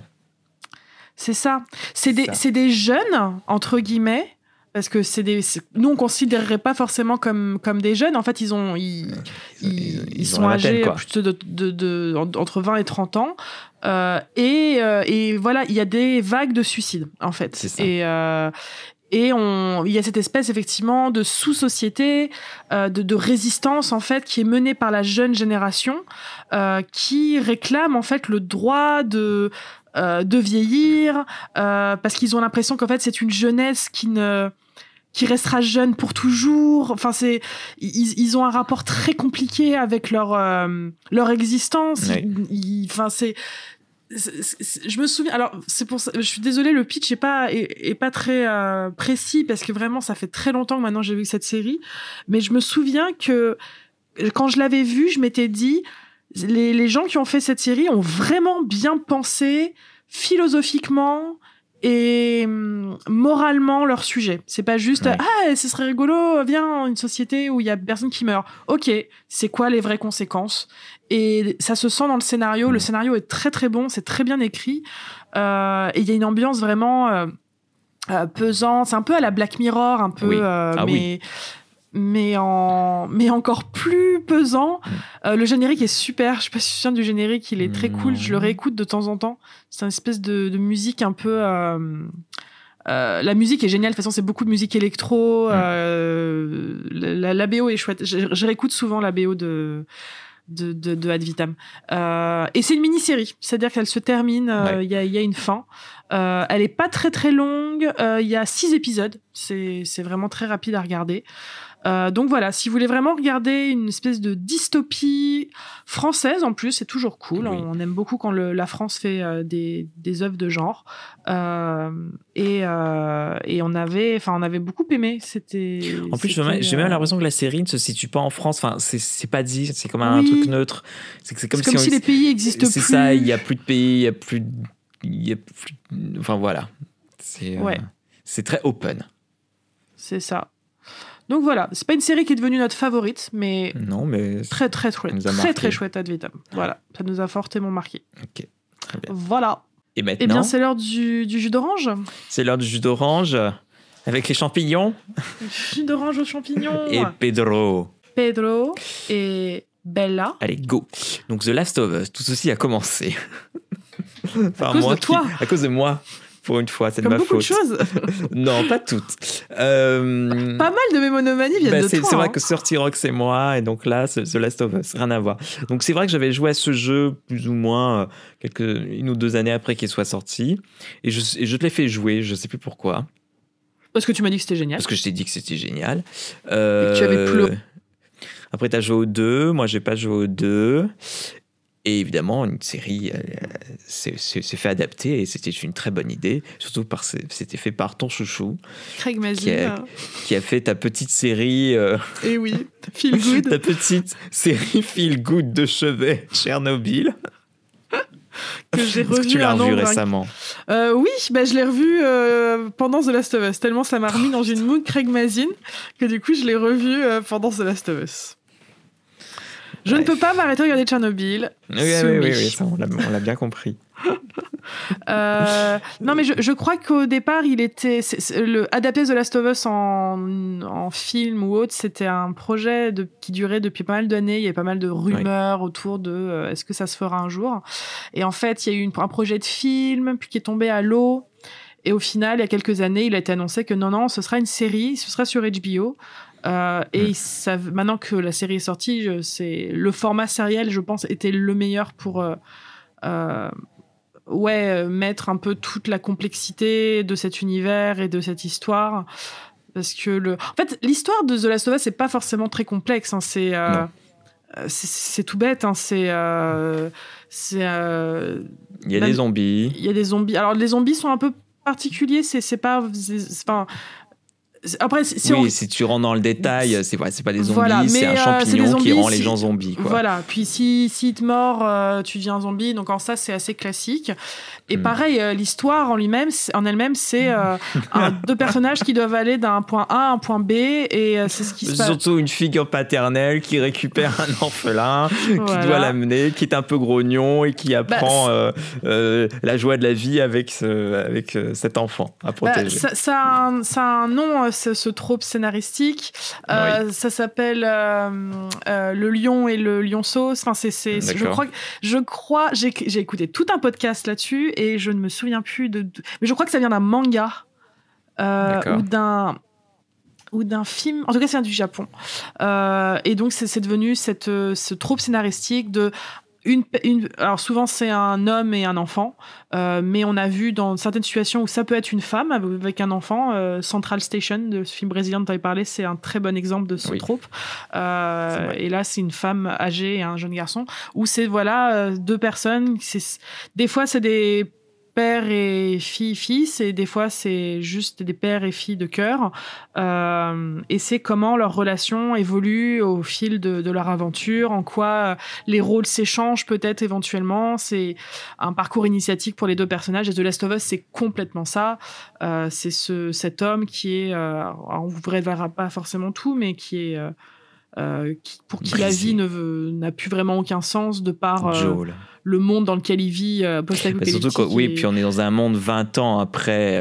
Speaker 1: C'est ça. C'est des,
Speaker 2: ça.
Speaker 1: c'est des jeunes, entre guillemets, parce que c'est des. Nous, on considérerait pas forcément comme, comme des jeunes. En fait, ils ont. Ils, ils, ils
Speaker 2: ont
Speaker 1: sont âgés
Speaker 2: quoi.
Speaker 1: plutôt de, de, de- en- entre 20 et 30 ans. Euh, et, euh, et voilà, il y a des vagues de suicides, en fait.
Speaker 2: Ça.
Speaker 1: Et. euh, et on, il y a cette espèce effectivement de sous-société, euh, de, de résistance en fait, qui est menée par la jeune génération, euh, qui réclame en fait le droit de euh, de vieillir, euh, parce qu'ils ont l'impression qu'en fait c'est une jeunesse qui ne qui restera jeune pour toujours. Enfin, c'est ils, ils ont un rapport très compliqué avec leur euh, leur existence. Ils- ils- Enfin, c'est je me souviens. Alors, c'est pour ça. Je suis désolée, le pitch est pas est, est pas très euh, précis parce que vraiment, ça fait très longtemps que maintenant j'ai vu cette série. Mais je me souviens que quand je l'avais vue, je m'étais dit les, les gens qui ont fait cette série ont vraiment bien pensé philosophiquement et hum, moralement leur sujet. C'est pas juste
Speaker 2: Ouais.
Speaker 1: ah ce serait rigolo, viens une société où il y a personne qui meurt. Ok, c'est quoi les vraies conséquences? Et ça se sent dans le scénario. Le scénario est très très bon, c'est très bien écrit Euh, et il y a une ambiance vraiment euh, euh, pesante. C'est un peu à la Black Mirror, un peu,
Speaker 2: Oui.
Speaker 1: euh,
Speaker 2: Ah
Speaker 1: mais
Speaker 2: oui.
Speaker 1: Mais en mais encore plus pesant.
Speaker 2: Mm.
Speaker 1: Euh, le générique est super. Je sais pas si tu souviens du générique. Il est très cool. Je le
Speaker 2: Non.
Speaker 1: réécoute de temps en temps. C'est une espèce de, de musique un peu. euh, euh, la musique est géniale. De toute façon, c'est beaucoup de musique électro.
Speaker 2: Mm.
Speaker 1: euh, la, la- la BO est chouette. Je, je réécoute souvent la BO de de, de, de Ad Vitam. Euh, et c'est une mini-série, c'est-à-dire qu'elle se termine, euh, il
Speaker 2: Ouais.
Speaker 1: y, a, il y a une fin. Euh, elle est pas très très longue, euh, il y a six épisodes, c'est c'est vraiment très rapide à regarder. Euh, donc voilà, si vous voulez vraiment regarder une espèce de dystopie française en plus, c'est toujours cool.
Speaker 2: Oui.
Speaker 1: On aime beaucoup quand le- la France fait euh, des, des œuvres de genre. Euh, et, euh, et on avait, enfin, on avait beaucoup aimé. C'était.
Speaker 2: En plus, j'ai même, j'ai même
Speaker 1: euh,
Speaker 2: l'impression que la série ne se situe pas en France. Enfin, c'est- c'est pas dit, c'est comme un
Speaker 1: Oui.
Speaker 2: truc neutre. C'est comme, si,
Speaker 1: si, les pays existent plus.
Speaker 2: C'est ça, il y a plus de pays, il y a plus, de- y a plus. Enfin voilà, c'est euh,
Speaker 1: Ouais.
Speaker 2: c'est très open.
Speaker 1: C'est ça. Donc voilà, c'est pas une série qui est devenue notre favorite, mais
Speaker 2: Non, mais
Speaker 1: très très chouette, très très chouette Ad Vitam. Voilà, ça nous a fortement marqué.
Speaker 2: ok. Très bien.
Speaker 1: Voilà.
Speaker 2: Et
Speaker 1: Eh
Speaker 2: maintenant,
Speaker 1: bien, c'est l'heure du, du jus d'orange.
Speaker 2: c'est l'heure du jus d'orange avec les champignons
Speaker 1: Jus d'orange aux champignons.
Speaker 2: et Pedro.
Speaker 1: Pedro et Bella.
Speaker 2: Allez, go. Donc The Last of Us, tout ceci a commencé. Par
Speaker 1: cause
Speaker 2: moi
Speaker 1: de toi.
Speaker 2: À cause de moi. Pour une fois, c'est de ma
Speaker 1: beaucoup
Speaker 2: faute.
Speaker 1: de choses.
Speaker 2: Non, pas toutes. Euh,
Speaker 1: Pas mal de mes monomanies viennent
Speaker 2: Bah,
Speaker 1: de toi.
Speaker 2: c'est vrai
Speaker 1: hein.
Speaker 2: que Sorty Rock c'est moi et donc là The Last of Us rien à voir donc c'est vrai que j'avais joué à ce jeu plus ou moins euh, quelques une ou deux années après qu'il soit sorti et je, et je te l'ai fait jouer je sais plus pourquoi
Speaker 1: Parce que tu m'as dit que c'était génial.
Speaker 2: parce que je t'ai dit que c'était génial Euh,
Speaker 1: Et que tu avais pleuré.
Speaker 2: après t'as joué au 2 moi j'ai pas joué au 2 et évidemment une série euh, c'est- c'est fait adapter et c'était une très bonne idée surtout parce que c'était fait par ton chouchou
Speaker 1: Craig
Speaker 2: qui
Speaker 1: Mazin.
Speaker 2: a- qui a fait ta petite série euh,
Speaker 1: Et oui, feel good.
Speaker 2: ta petite série feel good de chevet Tchernobyl.
Speaker 1: que j'ai
Speaker 2: Est-ce que
Speaker 1: revu
Speaker 2: tu l'as revu récemment
Speaker 1: Euh, oui, bah, je l'ai revu euh, pendant The Last of Us, tellement ça m'a remis dans une mood Craig Mazin que du coup je l'ai revu euh, pendant The Last of Us. Je ne peux pas m'arrêter de regarder Tchernobyl.
Speaker 2: Oui, oui, oui, ça, on l'a bien compris.
Speaker 1: Euh, non, mais je, je crois qu'au départ, il était. le, adapter The Last of Us en, en film ou autre, c'était un projet de, qui durait depuis pas mal d'années. Il y avait pas mal de rumeurs autour de euh, est-ce que ça se fera un jour? Et en fait, il y a eu une- un projet de film, puis qui est tombé à l'eau. Et au final, il y a quelques années, il a été annoncé que non, non, ce sera une série, ce sera sur HBO. Euh, et
Speaker 2: Mm.
Speaker 1: savent- maintenant que la série est sortie, c'est le format sériel, je pense, était le meilleur pour euh, euh, ouais mettre un peu toute la complexité de cet univers et de cette histoire. Parce que le, en fait, l'histoire de The Last of Us c'est pas forcément très complexe. hein, c'est euh, c'est- tout bête. hein, c'est
Speaker 2: Il y a des zombies.
Speaker 1: il y a des zombies. Alors les zombies sont un peu particuliers. C'est pas. Enfin, Après, si,
Speaker 2: oui,
Speaker 1: on-
Speaker 2: si tu rentres dans le détail, c'est c'est pas des zombies,
Speaker 1: Voilà,
Speaker 2: c'est un
Speaker 1: euh,
Speaker 2: champignon qui rend les gens zombies. Quoi.
Speaker 1: Voilà, puis si, si te mords, euh, tu deviens zombie, donc en ça c'est assez classique. Et
Speaker 2: Hmm.
Speaker 1: pareil, euh, l'histoire en lui-même, c'est- en elle-même, c'est euh, deux personnages qui doivent aller d'un point A à un point B, et euh, c'est ce qui se
Speaker 2: C'est
Speaker 1: passe.
Speaker 2: surtout une figure paternelle qui récupère un orphelin, qui doit l'amener, qui est un peu grognon et qui apprend euh, euh, la joie de la vie avec, ce, avec cet enfant à
Speaker 1: Bah,
Speaker 2: protéger.
Speaker 1: ça, ça a un, ça a un nom, ce, ce trope scénaristique. Euh, Ça s'appelle euh, euh, Le Lion et le Lionceau. Enfin, c'est, c'est, je crois, que- je crois, j'ai, j'ai écouté tout un podcast là-dessus et je ne me souviens plus de. mais je crois que ça vient d'un manga ou d'un ou d'un film. En tout cas, c'est du Japon. Euh, et donc, c'est, c'est devenu cette, ce trope scénaristique de une, une, alors souvent c'est un homme et un enfant, euh, mais on a vu dans certaines situations où ça peut être une femme avec un enfant. euh, Central Station, de ce film brésilien dont tu avais parlé, c'est un très bon exemple de ce
Speaker 2: Oui.
Speaker 1: trope. Euh, et là, c'est une femme âgée et un jeune garçon, où c'est voilà euh, deux personnes. C'est des fois c'est des pères et filles fils et des fois c'est juste des pères et filles de cœur. Euh, et c'est comment leur relation évolue au fil de, leur aventure en quoi euh, les rôles s'échangent peut-être éventuellement. C'est un parcours initiatique pour les deux personnages. Et The Last of Us c'est complètement ça. Euh, c'est ce cet homme qui est euh, on vous révélera pas forcément tout mais qui est euh, qui- pour qui la vie n'a plus vraiment aucun sens de par euh, le monde dans lequel il vit euh, post-apocalyptique.
Speaker 2: oui,
Speaker 1: et-
Speaker 2: puis on est dans un monde 20 ans après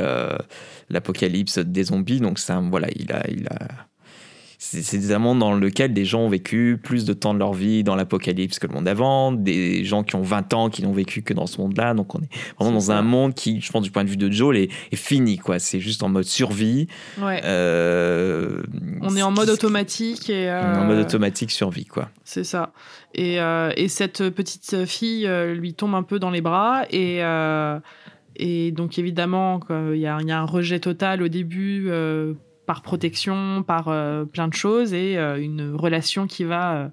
Speaker 2: l'apocalypse des zombies, donc un, voilà, il a, il a, c'est un monde dans lequel des gens ont vécu plus de temps de leur vie dans l'apocalypse que le monde d'avant, des gens qui ont 20 ans qui n'ont vécu que dans ce monde-là, donc on est vraiment dans un monde qui, je pense, du point de vue de Joel, est, est fini, quoi. C'est juste en mode survie.
Speaker 1: Ouais.
Speaker 2: euh,
Speaker 1: on est en mode automatique et
Speaker 2: on est en mode automatique survie, quoi.
Speaker 1: c'est ça. Et, euh, et cette petite fille euh, lui tombe un peu dans les bras et et donc évidemment il y, a il y a un rejet total au début par protection, par euh, plein de choses et euh, une relation qui va euh,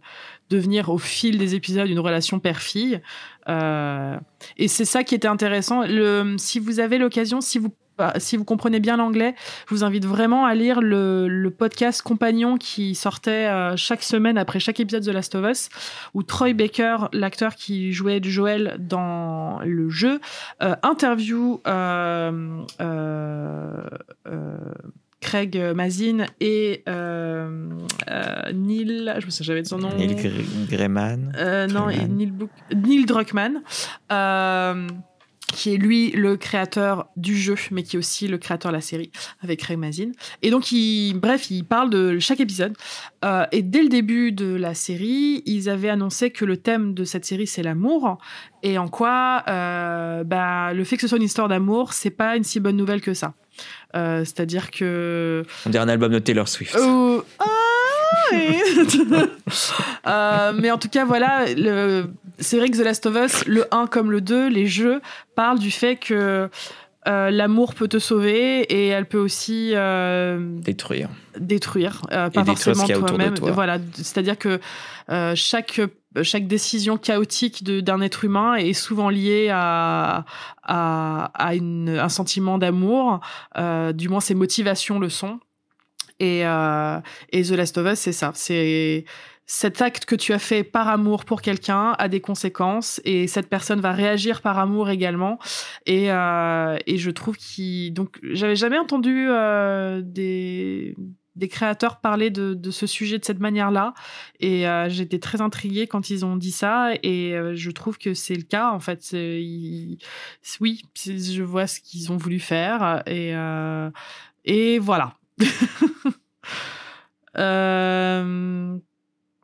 Speaker 1: devenir au fil des épisodes une relation père-fille. Et c'est ça qui était intéressant. Si vous avez l'occasion, si vous bah, si vous comprenez bien l'anglais, je vous invite vraiment à lire le, podcast Compagnon qui sortait chaque semaine après chaque épisode de Last of Us, où Troy Baker, l'acteur qui jouait Joel dans le jeu, interview Craig Mazin et euh, euh, Neil, je me souviens jamais de son nom.
Speaker 2: Neil Gre- Gaiman.
Speaker 1: Euh, non, et. Neil, Neil Druckmann, qui est lui le créateur du jeu, mais qui est aussi le créateur de la série avec Craig Mazin. Et donc, il, bref, il parle de chaque épisode. Euh, et dès le début de la série, ils avaient annoncé que le thème de cette série c'est l'amour, et en quoi euh, bah, le fait que ce soit une histoire d'amour, c'est pas une si bonne nouvelle que ça. Euh, C'est-à-dire que
Speaker 2: On dirait un album de Taylor Swift.
Speaker 1: Oh, Euh, mais en tout cas, voilà, le- c'est vrai que The Last of Us, le 1 comme le 2, les jeux parlent du fait que euh, l'amour peut te sauver et elle peut aussi euh,
Speaker 2: Détruire.
Speaker 1: détruire, euh, pas
Speaker 2: détruire
Speaker 1: forcément toi-même.
Speaker 2: toi.
Speaker 1: Voilà, c'est-à-dire que chaque chaque décision chaotique d'un être humain est souvent liée à à, à une- un sentiment d'amour. Euh, du moins, ses motivations le sont. Et, euh, et The Last of Us, c'est ça. C'est cet acte que tu as fait par amour pour quelqu'un a des conséquences et cette personne va réagir par amour également. Et, euh, et je trouve qu'il donc j'avais jamais entendu euh, des des créateurs parler de, de ce sujet de cette manière-là. Et euh, j'étais très intriguée quand ils ont dit ça. Et euh, je trouve que c'est le cas en fait. Oui je vois ce qu'ils ont voulu faire. Et euh, et voilà Euh,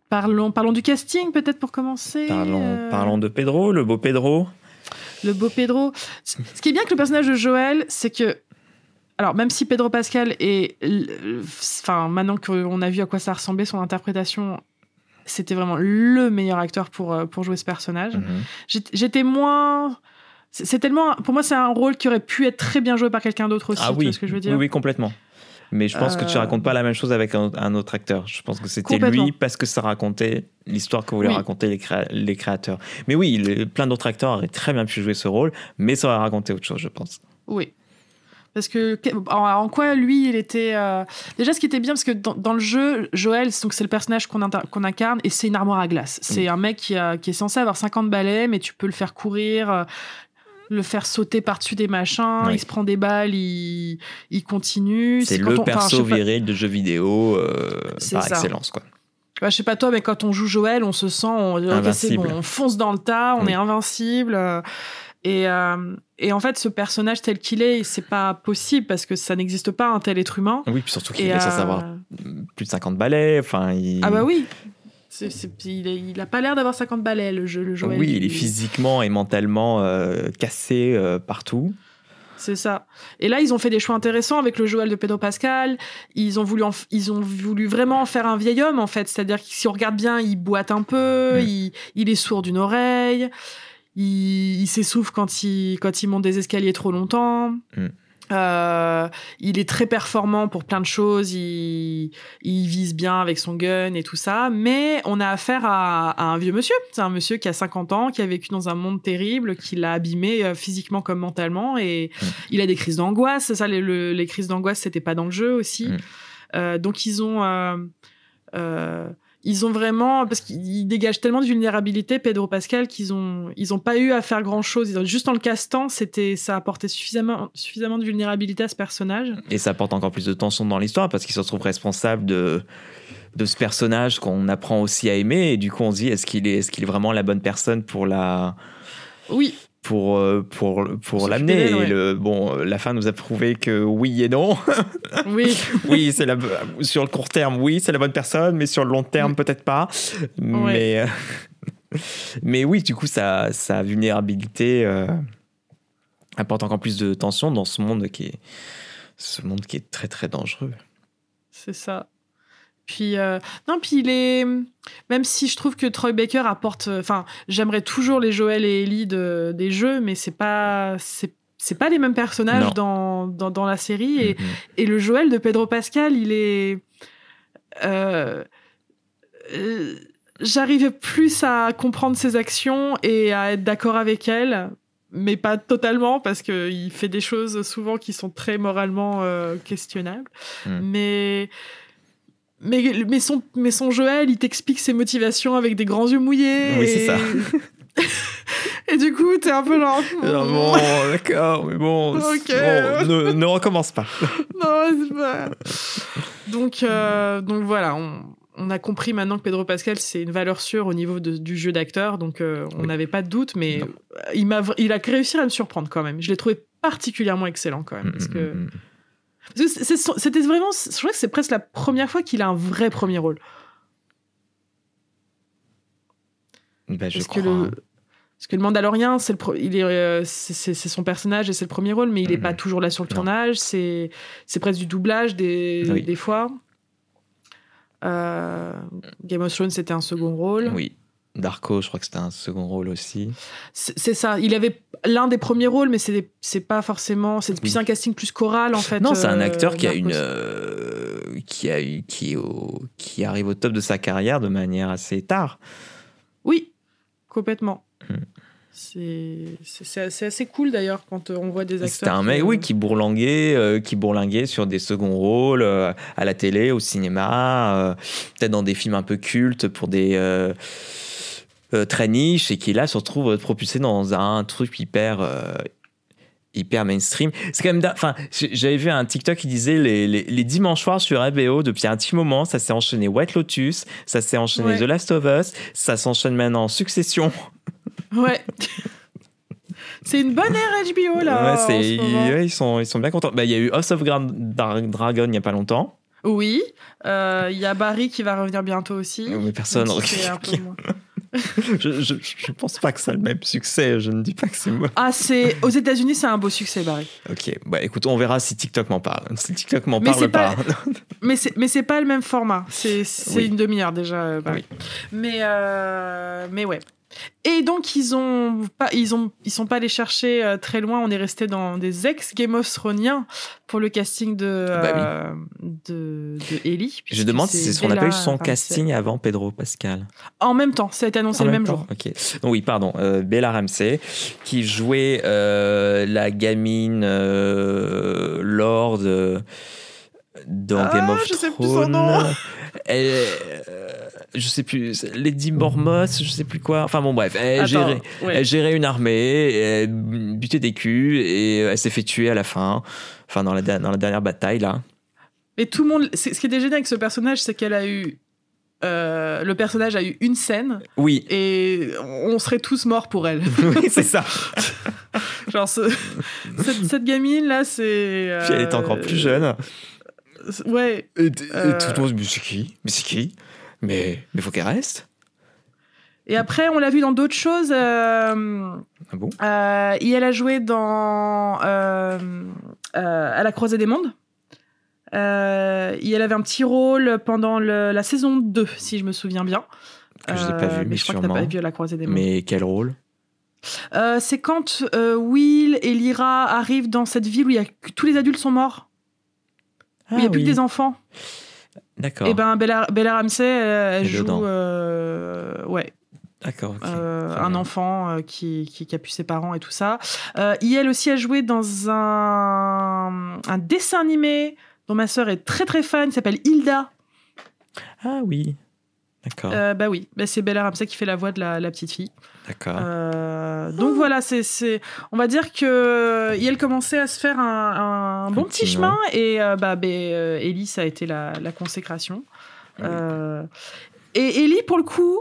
Speaker 1: parlons, parlons du casting peut-être pour commencer.
Speaker 2: Parlons,
Speaker 1: Euh,
Speaker 2: parlons de Pedro, le beau Pedro.
Speaker 1: Le beau Pedro. Ce qui est bien avec le personnage de Joël, c'est que. Alors, même si Pedro Pascal est. Enfin, maintenant qu'on a vu à quoi ça ressemblait, son interprétation, c'était vraiment le meilleur acteur pour, euh, pour jouer ce personnage.
Speaker 2: Mhm.
Speaker 1: J'étais- moins. C'est tellement. Pour moi, c'est un rôle qui aurait pu être très bien joué par quelqu'un d'autre aussi.
Speaker 2: Ah
Speaker 1: tu
Speaker 2: oui,
Speaker 1: vois ce que je veux dire?
Speaker 2: Oui, oui, complètement. Mais je pense que tu
Speaker 1: Euh,
Speaker 2: racontes pas la même chose avec un, un autre acteur. Je pense que c'était lui parce que ça racontait l'histoire que voulaient
Speaker 1: Oui.
Speaker 2: raconter les, créa- les créateurs. Mais oui, le- plein d'autres acteurs auraient très bien pu jouer ce rôle, mais ça aurait raconté autre chose, je pense.
Speaker 1: Oui. Parce que en, quoi lui, il était euh, déjà ce qui était bien parce que dans, dans le jeu, Joël, donc c'est le personnage qu'on incarne et c'est une armoire à glace. C'est un mec qui, a- qui est censé avoir 50 balais, mais tu peux le faire courir. Le faire sauter par-dessus des machins,
Speaker 2: Oui.
Speaker 1: il se prend des balles, il, il continue.
Speaker 2: C'est le
Speaker 1: on-
Speaker 2: perso viril de jeux vidéo euh, par
Speaker 1: ça.
Speaker 2: excellence, quoi.
Speaker 1: Ouais, je sais pas toi, mais quand on joue Joël, on se sent, on, bon, fonce dans le tas, on
Speaker 2: Oui.
Speaker 1: est invincible. euh, Et, euh, et en fait, ce personnage tel qu'il est, c'est pas possible parce que ça n'existe pas un tel être humain.
Speaker 2: Oui, puis surtout qu'il
Speaker 1: Et,
Speaker 2: est censé
Speaker 1: euh,
Speaker 2: avoir plus de 50 balais. Enfin, il...
Speaker 1: Ah bah oui. Il, est- il a pas l'air d'avoir 50 balais le jeu, le Joël.
Speaker 2: Oui, il est physiquement et mentalement euh, cassé euh, partout.
Speaker 1: C'est ça. Et là, ils ont fait des choix intéressants avec le Joël de Pedro Pascal. Ils ont voulu, ils ont voulu vraiment en faire un vieil homme, en fait. C'est-à-dire que si on regarde bien, il boite un peu, il, il est sourd d'une oreille, il, il s'essouffle quand il, quand il monte des escaliers trop longtemps.
Speaker 2: Mm.
Speaker 1: Euh, il est très performant pour plein de choses. Il, il vise bien avec son gun et tout ça. Mais on a affaire à, à un vieux monsieur. C'est un monsieur qui a 50 ans, qui a vécu dans un monde terrible, qui l'a abîmé euh, physiquement comme mentalement. Et
Speaker 2: Mm.
Speaker 1: il a des crises d'angoisse. Ça, les, le- les crises d'angoisse, c'était pas dans le jeu aussi.
Speaker 2: Mm.
Speaker 1: Euh, donc ils ont. euh, euh, ils ont vraiment parce qu'ils dégagent tellement de vulnérabilité Pedro Pascal qu'ils ont ils ont pas eu à faire grand chose ils ont, juste en le castant c'était ça apportait suffisamment suffisamment de vulnérabilité à ce personnage.
Speaker 2: Et ça apporte encore plus de tension dans l'histoire parce qu'il se retrouve responsable de, de ce personnage qu'on apprend aussi à aimer. Et du coup, on se dit, est-ce qu'il est, est, qu'il est vraiment la bonne personne pour la
Speaker 1: oui
Speaker 2: pour euh, pour pour
Speaker 1: s'occuper
Speaker 2: l'amener.
Speaker 1: D'elle,
Speaker 2: et
Speaker 1: ouais.
Speaker 2: le bon la fin nous a prouvé que oui et non.
Speaker 1: Oui.
Speaker 2: Oui c'est la sur le court terme oui c'est la bonne personne mais sur le long terme peut-être pas. Mais euh, mais oui du coup sa sa vulnérabilité euh, apporte encore plus de tension dans ce monde qui est ce monde qui est très très dangereux.
Speaker 1: C'est ça puis euh, non puis il est même si je trouve que Troy Baker apporte enfin j'aimerais toujours les Joël et Ellie de, des jeux mais c'est pas c'est c'est pas les mêmes personnages dans, dans, dans la série et,
Speaker 2: Mhm.
Speaker 1: Et le Joël de Pedro Pascal, il est. euh, euh, J'arrivais plus à comprendre ses actions et à être d'accord avec elles, mais pas totalement parce qu'il fait des choses souvent qui sont très moralement euh, questionnables.
Speaker 2: Mm.
Speaker 1: Mais. Mais, mais, son, mais son Joël, il t'explique ses motivations avec des grands yeux mouillés.
Speaker 2: Oui, c'est
Speaker 1: et-
Speaker 2: ça.
Speaker 1: et du coup, t'es un peu genre.
Speaker 2: Ah bon d'accord mais bon,
Speaker 1: Ok.
Speaker 2: bon, ne, ne recommence pas
Speaker 1: Non, c'est pas. Donc, euh, donc voilà, on, on a compris maintenant que Pedro Pascal, c'est une valeur sûre au niveau de- du jeu d'acteur. Donc, euh, on
Speaker 2: Oui.
Speaker 1: n'avait pas de doute, mais
Speaker 2: Non.
Speaker 1: il, m'a, il a réussi à me surprendre quand même. Je l'ai trouvé particulièrement excellent quand même. Parce
Speaker 2: Mm, mm, mm.
Speaker 1: parce que c'est- c'est son- c'était vraiment. Je crois que c'est presque la première fois qu'il a un vrai premier rôle.
Speaker 2: Bah, je
Speaker 1: Parce
Speaker 2: crois
Speaker 1: que le. Parce que le Mandalorien, c'est le pro- il est, euh, c'est, son personnage et c'est le premier rôle, mais il n'est
Speaker 2: Mhm.
Speaker 1: pas toujours là sur le
Speaker 2: Non.
Speaker 1: tournage. C'est, c'est presque du doublage des,
Speaker 2: Oui.
Speaker 1: des fois. Euh, Game of Thrones, c'était un second rôle.
Speaker 2: oui Darko je crois que c'était un second rôle aussi
Speaker 1: C'est, ça. Il avait l'un des premiers rôles, mais c'est, pas forcément. C'est plus un casting plus choral en fait.
Speaker 2: Non, c'est un
Speaker 1: euh,
Speaker 2: acteur qui a une, euh, qui a eu, qui, au- qui arrive au top de sa carrière de manière assez tard.
Speaker 1: Oui, complètement.
Speaker 2: Hmm.
Speaker 1: C'est, assez, assez cool d'ailleurs quand euh, on voit des acteurs.
Speaker 2: C'était un
Speaker 1: qui,
Speaker 2: mec,
Speaker 1: euh,
Speaker 2: oui, qui bourlinguait, euh, qui bourlinguait sur des seconds rôles euh, à la télé, au cinéma, euh, peut-être dans des films un peu cultes pour des euh, euh, très niches et qui là se retrouve propulsé dans un truc hyper. euh, hyper mainstream. C'est quand même... Enfin, j'avais vu un TikTok qui disait les, les, les dimanches soirs sur HBO, depuis un petit moment, ça s'est enchaîné White Lotus, ça s'est enchaîné
Speaker 1: Ouais.
Speaker 2: The Last of Us, ça s'enchaîne maintenant Succession.
Speaker 1: Ouais. c'est une bonne ère HBO là.
Speaker 2: Ouais,
Speaker 1: en
Speaker 2: c'est-
Speaker 1: ce moment.
Speaker 2: ouais, ils, sont, ils sont bien contents. Bah, Il y a eu House of Gra- Dra- Dragon il n'y a pas longtemps.
Speaker 1: Oui, euh, il y a Barry qui va revenir bientôt aussi.
Speaker 2: Mais personne.
Speaker 1: Même
Speaker 2: je, je, je pense pas que ça a le même succès. Je ne dis pas que c'est moi.
Speaker 1: Ah, c'est aux États-Unis, c'est un beau succès, Barry.
Speaker 2: Ok, bah écoute, on verra si TikTok m'en parle. Si TikTok m'en parle pas.
Speaker 1: pas- Mais c'est mais c'est pas le même format. C'est
Speaker 2: Oui.
Speaker 1: une demi-heure déjà, euh, Barry.
Speaker 2: Oui.
Speaker 1: Mais euh, mais ouais. Et donc ils ont pas, ils ont, ils sont pas allés chercher euh, très loin. On est resté dans des ex Game of Thronesiens pour le casting de
Speaker 2: Bah oui.
Speaker 1: euh, de, de Ellie.
Speaker 2: Je demande si c'est ce qu'on appelle son casting avant Pedro Pascal.
Speaker 1: En même temps, ça a été annoncé
Speaker 2: En
Speaker 1: le même jour.
Speaker 2: Ok. Donc oui, pardon. euh, Bella Ramsey, qui jouait la gamine Lord dans
Speaker 1: Ah,
Speaker 2: Game of
Speaker 1: je sais plus son nom.
Speaker 2: Elle, euh, je sais plus. Lady Mormont, je sais plus quoi. Enfin bon, bref. Elle
Speaker 1: Attends,
Speaker 2: gérait,
Speaker 1: ouais.
Speaker 2: elle gérait une armée, elle butait des culs et elle s'est fait tuer à la fin. Enfin, dans la, dans la dernière bataille, là.
Speaker 1: Mais tout le monde, ce qui était génial avec ce personnage, c'est qu'elle a eu, euh, le personnage a eu une scène
Speaker 2: Oui.
Speaker 1: et on serait tous morts pour elle.
Speaker 2: oui, c'est ça.
Speaker 1: Genre ce- cette, cette gamine là, c'est.
Speaker 2: Puis elle était encore plus jeune.
Speaker 1: Ouais.
Speaker 2: Et, t- et
Speaker 1: Euh.
Speaker 2: tout le monde, mais c'est qui? Mais c'est qui? Mais mais faut qu'elle reste.
Speaker 1: Et après, on l'a vu dans d'autres choses. euh,
Speaker 2: Ah bon?
Speaker 1: euh, et elle a joué dans euh, À la croisée des mondes. Et elle avait un petit rôle pendant le- la saison 2, si je me souviens bien.
Speaker 2: Que je n'ai pas vu, mais
Speaker 1: je crois que
Speaker 2: sûrement.
Speaker 1: pas vu À la croisée des mondes.
Speaker 2: Mais quel rôle?
Speaker 1: C'est quand Will et Lyra arrivent dans cette ville où il y a tous les adultes sont morts, où il n'y a plus que des enfants.
Speaker 2: D'accord.
Speaker 1: Et ben Bella, Bella Ramsey, elle, joue euh, ouais,
Speaker 2: D'accord.
Speaker 1: euh, un enfant euh, qui, qui, qui a pu ses parents et tout ça. Euh, et elle aussi a joué dans un, un dessin animé dont ma sœur est très très fan, qui s'appelle Hilda.
Speaker 2: Ah oui. D'accord.
Speaker 1: Euh, bah oui, bah, c'est Bella Ramsey qui fait la voix de la, la petite fille.
Speaker 2: D'accord.
Speaker 1: Euh, donc voilà, c'est, c'est, on va dire que elle commençait à se faire un, un bon petit
Speaker 2: petit
Speaker 1: chemin et euh, bah, ben, euh, Ellie, ça a été la, la consécration.
Speaker 2: Oui.
Speaker 1: Euh, et Ellie, pour le coup,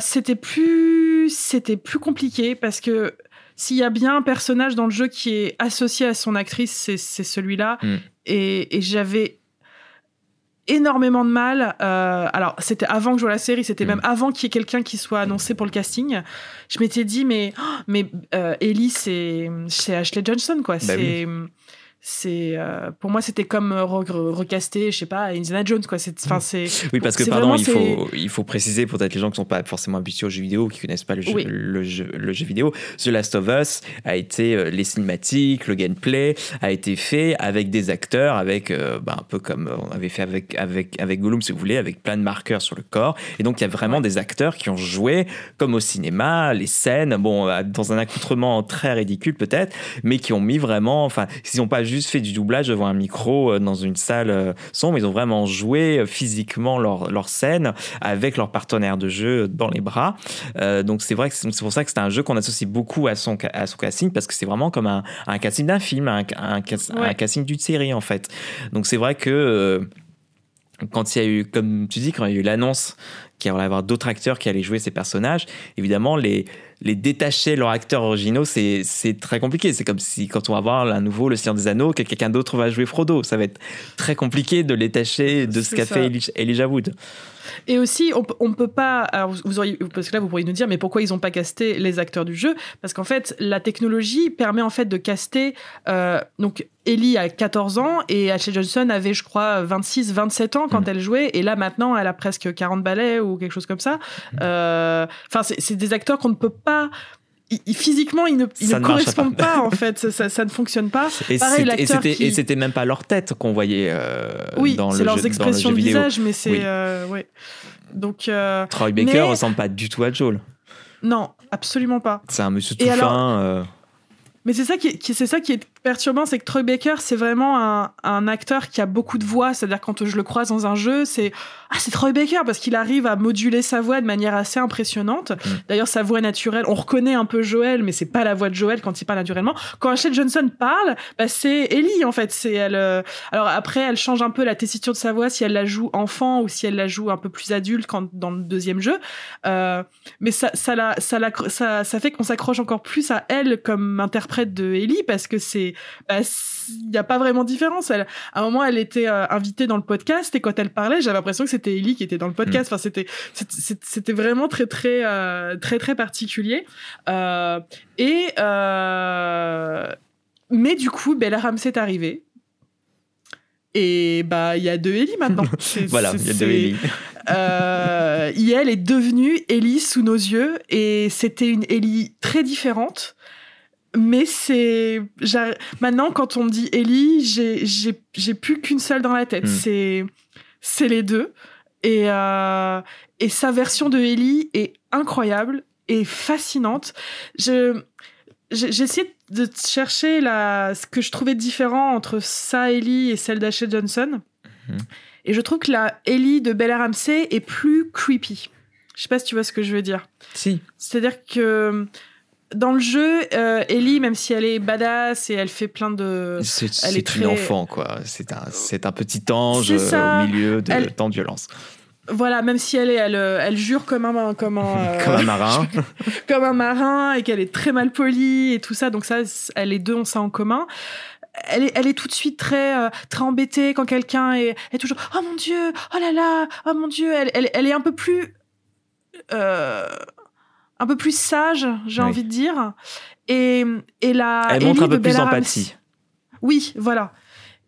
Speaker 1: c'était plus, c'était plus compliqué parce que s'il y a bien un personnage dans le jeu qui est associé à son actrice, c'est, c'est celui-là.
Speaker 2: Mm.
Speaker 1: Et, et j'avais énormément de mal. euh, alors, c'était avant que je vois la série, c'était
Speaker 2: Mm.
Speaker 1: même avant qu'il y ait quelqu'un qui soit annoncé pour le casting. Je m'étais dit, mais, oh, mais euh, Ellie, c'est, c'est Ashley Johnson, quoi.
Speaker 2: Bah
Speaker 1: c'est. C'est euh, pour moi c'était comme euh, re- re- recaster je sais pas Indiana Jones quoi c'est enfin c'est
Speaker 2: oui, parce que pardon, il faut, il faut préciser pour peut-être les gens qui sont pas forcément habitués aux jeux vidéo, qui connaissent pas le jeu,
Speaker 1: Oui.
Speaker 2: le jeu, le jeu vidéo. The Last of Us a été euh, les cinématiques, le gameplay a été fait avec des acteurs, avec euh, bah, un peu comme on avait fait avec avec avec Gollum si vous voulez, avec plein de marqueurs sur le corps. Et donc il y a vraiment des acteurs qui ont joué comme au cinéma, les scènes, bon dans un accoutrement très ridicule peut-être, mais qui ont mis vraiment, enfin, ils n'ont pas juste fait du doublage devant un micro euh, dans une salle euh, sombre, ils ont vraiment joué euh, physiquement leur, leur scène avec leur partenaire de jeu dans les bras. Euh, donc c'est vrai que c'est pour ça que c'est un jeu qu'on associe beaucoup à son, à son casting parce que c'est vraiment comme un, un casting d'un film, un, un, cas-
Speaker 1: Ouais.
Speaker 2: un casting d'une série en fait. Donc c'est vrai que euh, quand il y a eu, comme tu dis, quand il y a eu l'annonce qu'il allait y avoir d'autres acteurs qui allaient jouer ces personnages, évidemment, les, les détacher leurs acteurs originaux, c'est c'est très compliqué. C'est comme si, quand on va voir à nouveau Le Seigneur des Anneaux, que quelqu'un d'autre va jouer Frodo. Ça va être très compliqué de les détacher de ce qu'a
Speaker 1: ça.
Speaker 2: fait Eli- Elijah Wood.
Speaker 1: Et aussi, on, on peut pas. Alors vous- auriez, parce que là, vous pourriez nous dire, mais pourquoi ils ont pas casté les acteurs du jeu? Parce qu'en fait, la technologie permet en fait de caster. euh, donc, Ellie a 14 ans et Ashley Johnson avait, je crois, 26, 27 ans quand
Speaker 2: Mm.
Speaker 1: elle jouait. Et là, maintenant, elle a presque 40 ballets ou quelque chose comme ça. Euh, Enfin, c'est des acteurs qu'on ne peut pas. Physiquement, ils ne, ils ne correspondent
Speaker 2: pas.
Speaker 1: pas. en fait. Ça, ça- ça ne fonctionne pas.
Speaker 2: Et
Speaker 1: Pareil,
Speaker 2: c'était-
Speaker 1: qui-
Speaker 2: même pas leur tête qu'on voyait euh,
Speaker 1: Oui,
Speaker 2: dans le
Speaker 1: c'est leurs
Speaker 2: jeu- dans le
Speaker 1: expressions
Speaker 2: jeu
Speaker 1: de
Speaker 2: vidéo.
Speaker 1: visage, mais c'est.
Speaker 2: Oui.
Speaker 1: euh, ouais. Donc, euh,
Speaker 2: Troy Baker
Speaker 1: Mais-
Speaker 2: ressemble pas du tout à Joel.
Speaker 1: non, absolument pas.
Speaker 2: C'est un monsieur tout
Speaker 1: Et
Speaker 2: fin. euh,
Speaker 1: Mais c'est ça qui, est- qui- c'est ça qui est perturbant, c'est que Troy Baker, c'est vraiment un, un acteur qui a beaucoup de voix. C'est-à-dire quand je le croise dans un jeu, c'est ah c'est Troy Baker parce qu'il arrive à moduler sa voix de manière assez impressionnante.
Speaker 2: Mm.
Speaker 1: D'ailleurs sa voix naturelle, on reconnaît un peu Joël, mais c'est pas la voix de Joël quand il parle naturellement. Quand Ashley Johnson parle, bah, c'est Ellie en fait. C'est elle. euh, Alors après, elle change un peu la tessiture de sa voix si elle la joue enfant ou si elle la joue un peu plus adulte quand dans le deuxième jeu. Euh, mais ça, ça, la, ça, la, ça, ça fait qu'on s'accroche encore plus à elle comme interprète de Ellie parce que c'est, bah, il n'y a pas vraiment de différence. Elle, à un moment, elle était euh, invitée dans le podcast et quand elle parlait, j'avais l'impression que c'était Ellie qui était dans le podcast. Enfin, c'était, c'était- vraiment très, très, euh, très, très particulier. Euh, et, mais du coup, Bella Ramsey est arrivée. Et bah, il y a deux Ellie maintenant.
Speaker 2: Voilà, il y a deux Ellie.
Speaker 1: Euh, Yael est devenue Ellie sous nos yeux et c'était une Ellie très différente. Mais c'est. Maintenant, quand on me dit Ellie, j'ai- plus qu'une seule dans la tête.
Speaker 2: Mm.
Speaker 1: C'est c'est les deux. Et, euh, et sa version de Ellie est incroyable et fascinante. Je. Essayé de chercher la, ce que je trouvais différent entre sa Ellie et celle d'Ashley Johnson.
Speaker 2: Mhm.
Speaker 1: Et je trouve que la Ellie de Bella Ramsey est plus creepy. Je sais pas si tu vois ce que je veux dire.
Speaker 2: Si.
Speaker 1: C'est-à-dire que dans le jeu, euh, Ellie, même si elle est badass et elle fait plein de...
Speaker 2: C'est une
Speaker 1: très-
Speaker 2: enfant, quoi. C'est un, c'est un petit ange euh, au milieu de
Speaker 1: Elle-
Speaker 2: tant de violence.
Speaker 1: Voilà, même si elle est, elle, euh, elle jure comme un, comme un, euh,
Speaker 2: Comme un marin.
Speaker 1: comme un marin et qu'elle est très mal polie et tout ça. Donc ça, elle les deux ont ça en commun. Elle est, elle est tout de suite très, très embêtée quand quelqu'un est, est toujours oh mon dieu, oh là là, oh mon dieu. Elle, elle, elle est un peu plus, euh, un peu plus sage, j'ai
Speaker 2: Oui.
Speaker 1: envie de dire. Et, et la
Speaker 2: Elle montre un peu
Speaker 1: de
Speaker 2: plus d'empathie.
Speaker 1: Oui, voilà.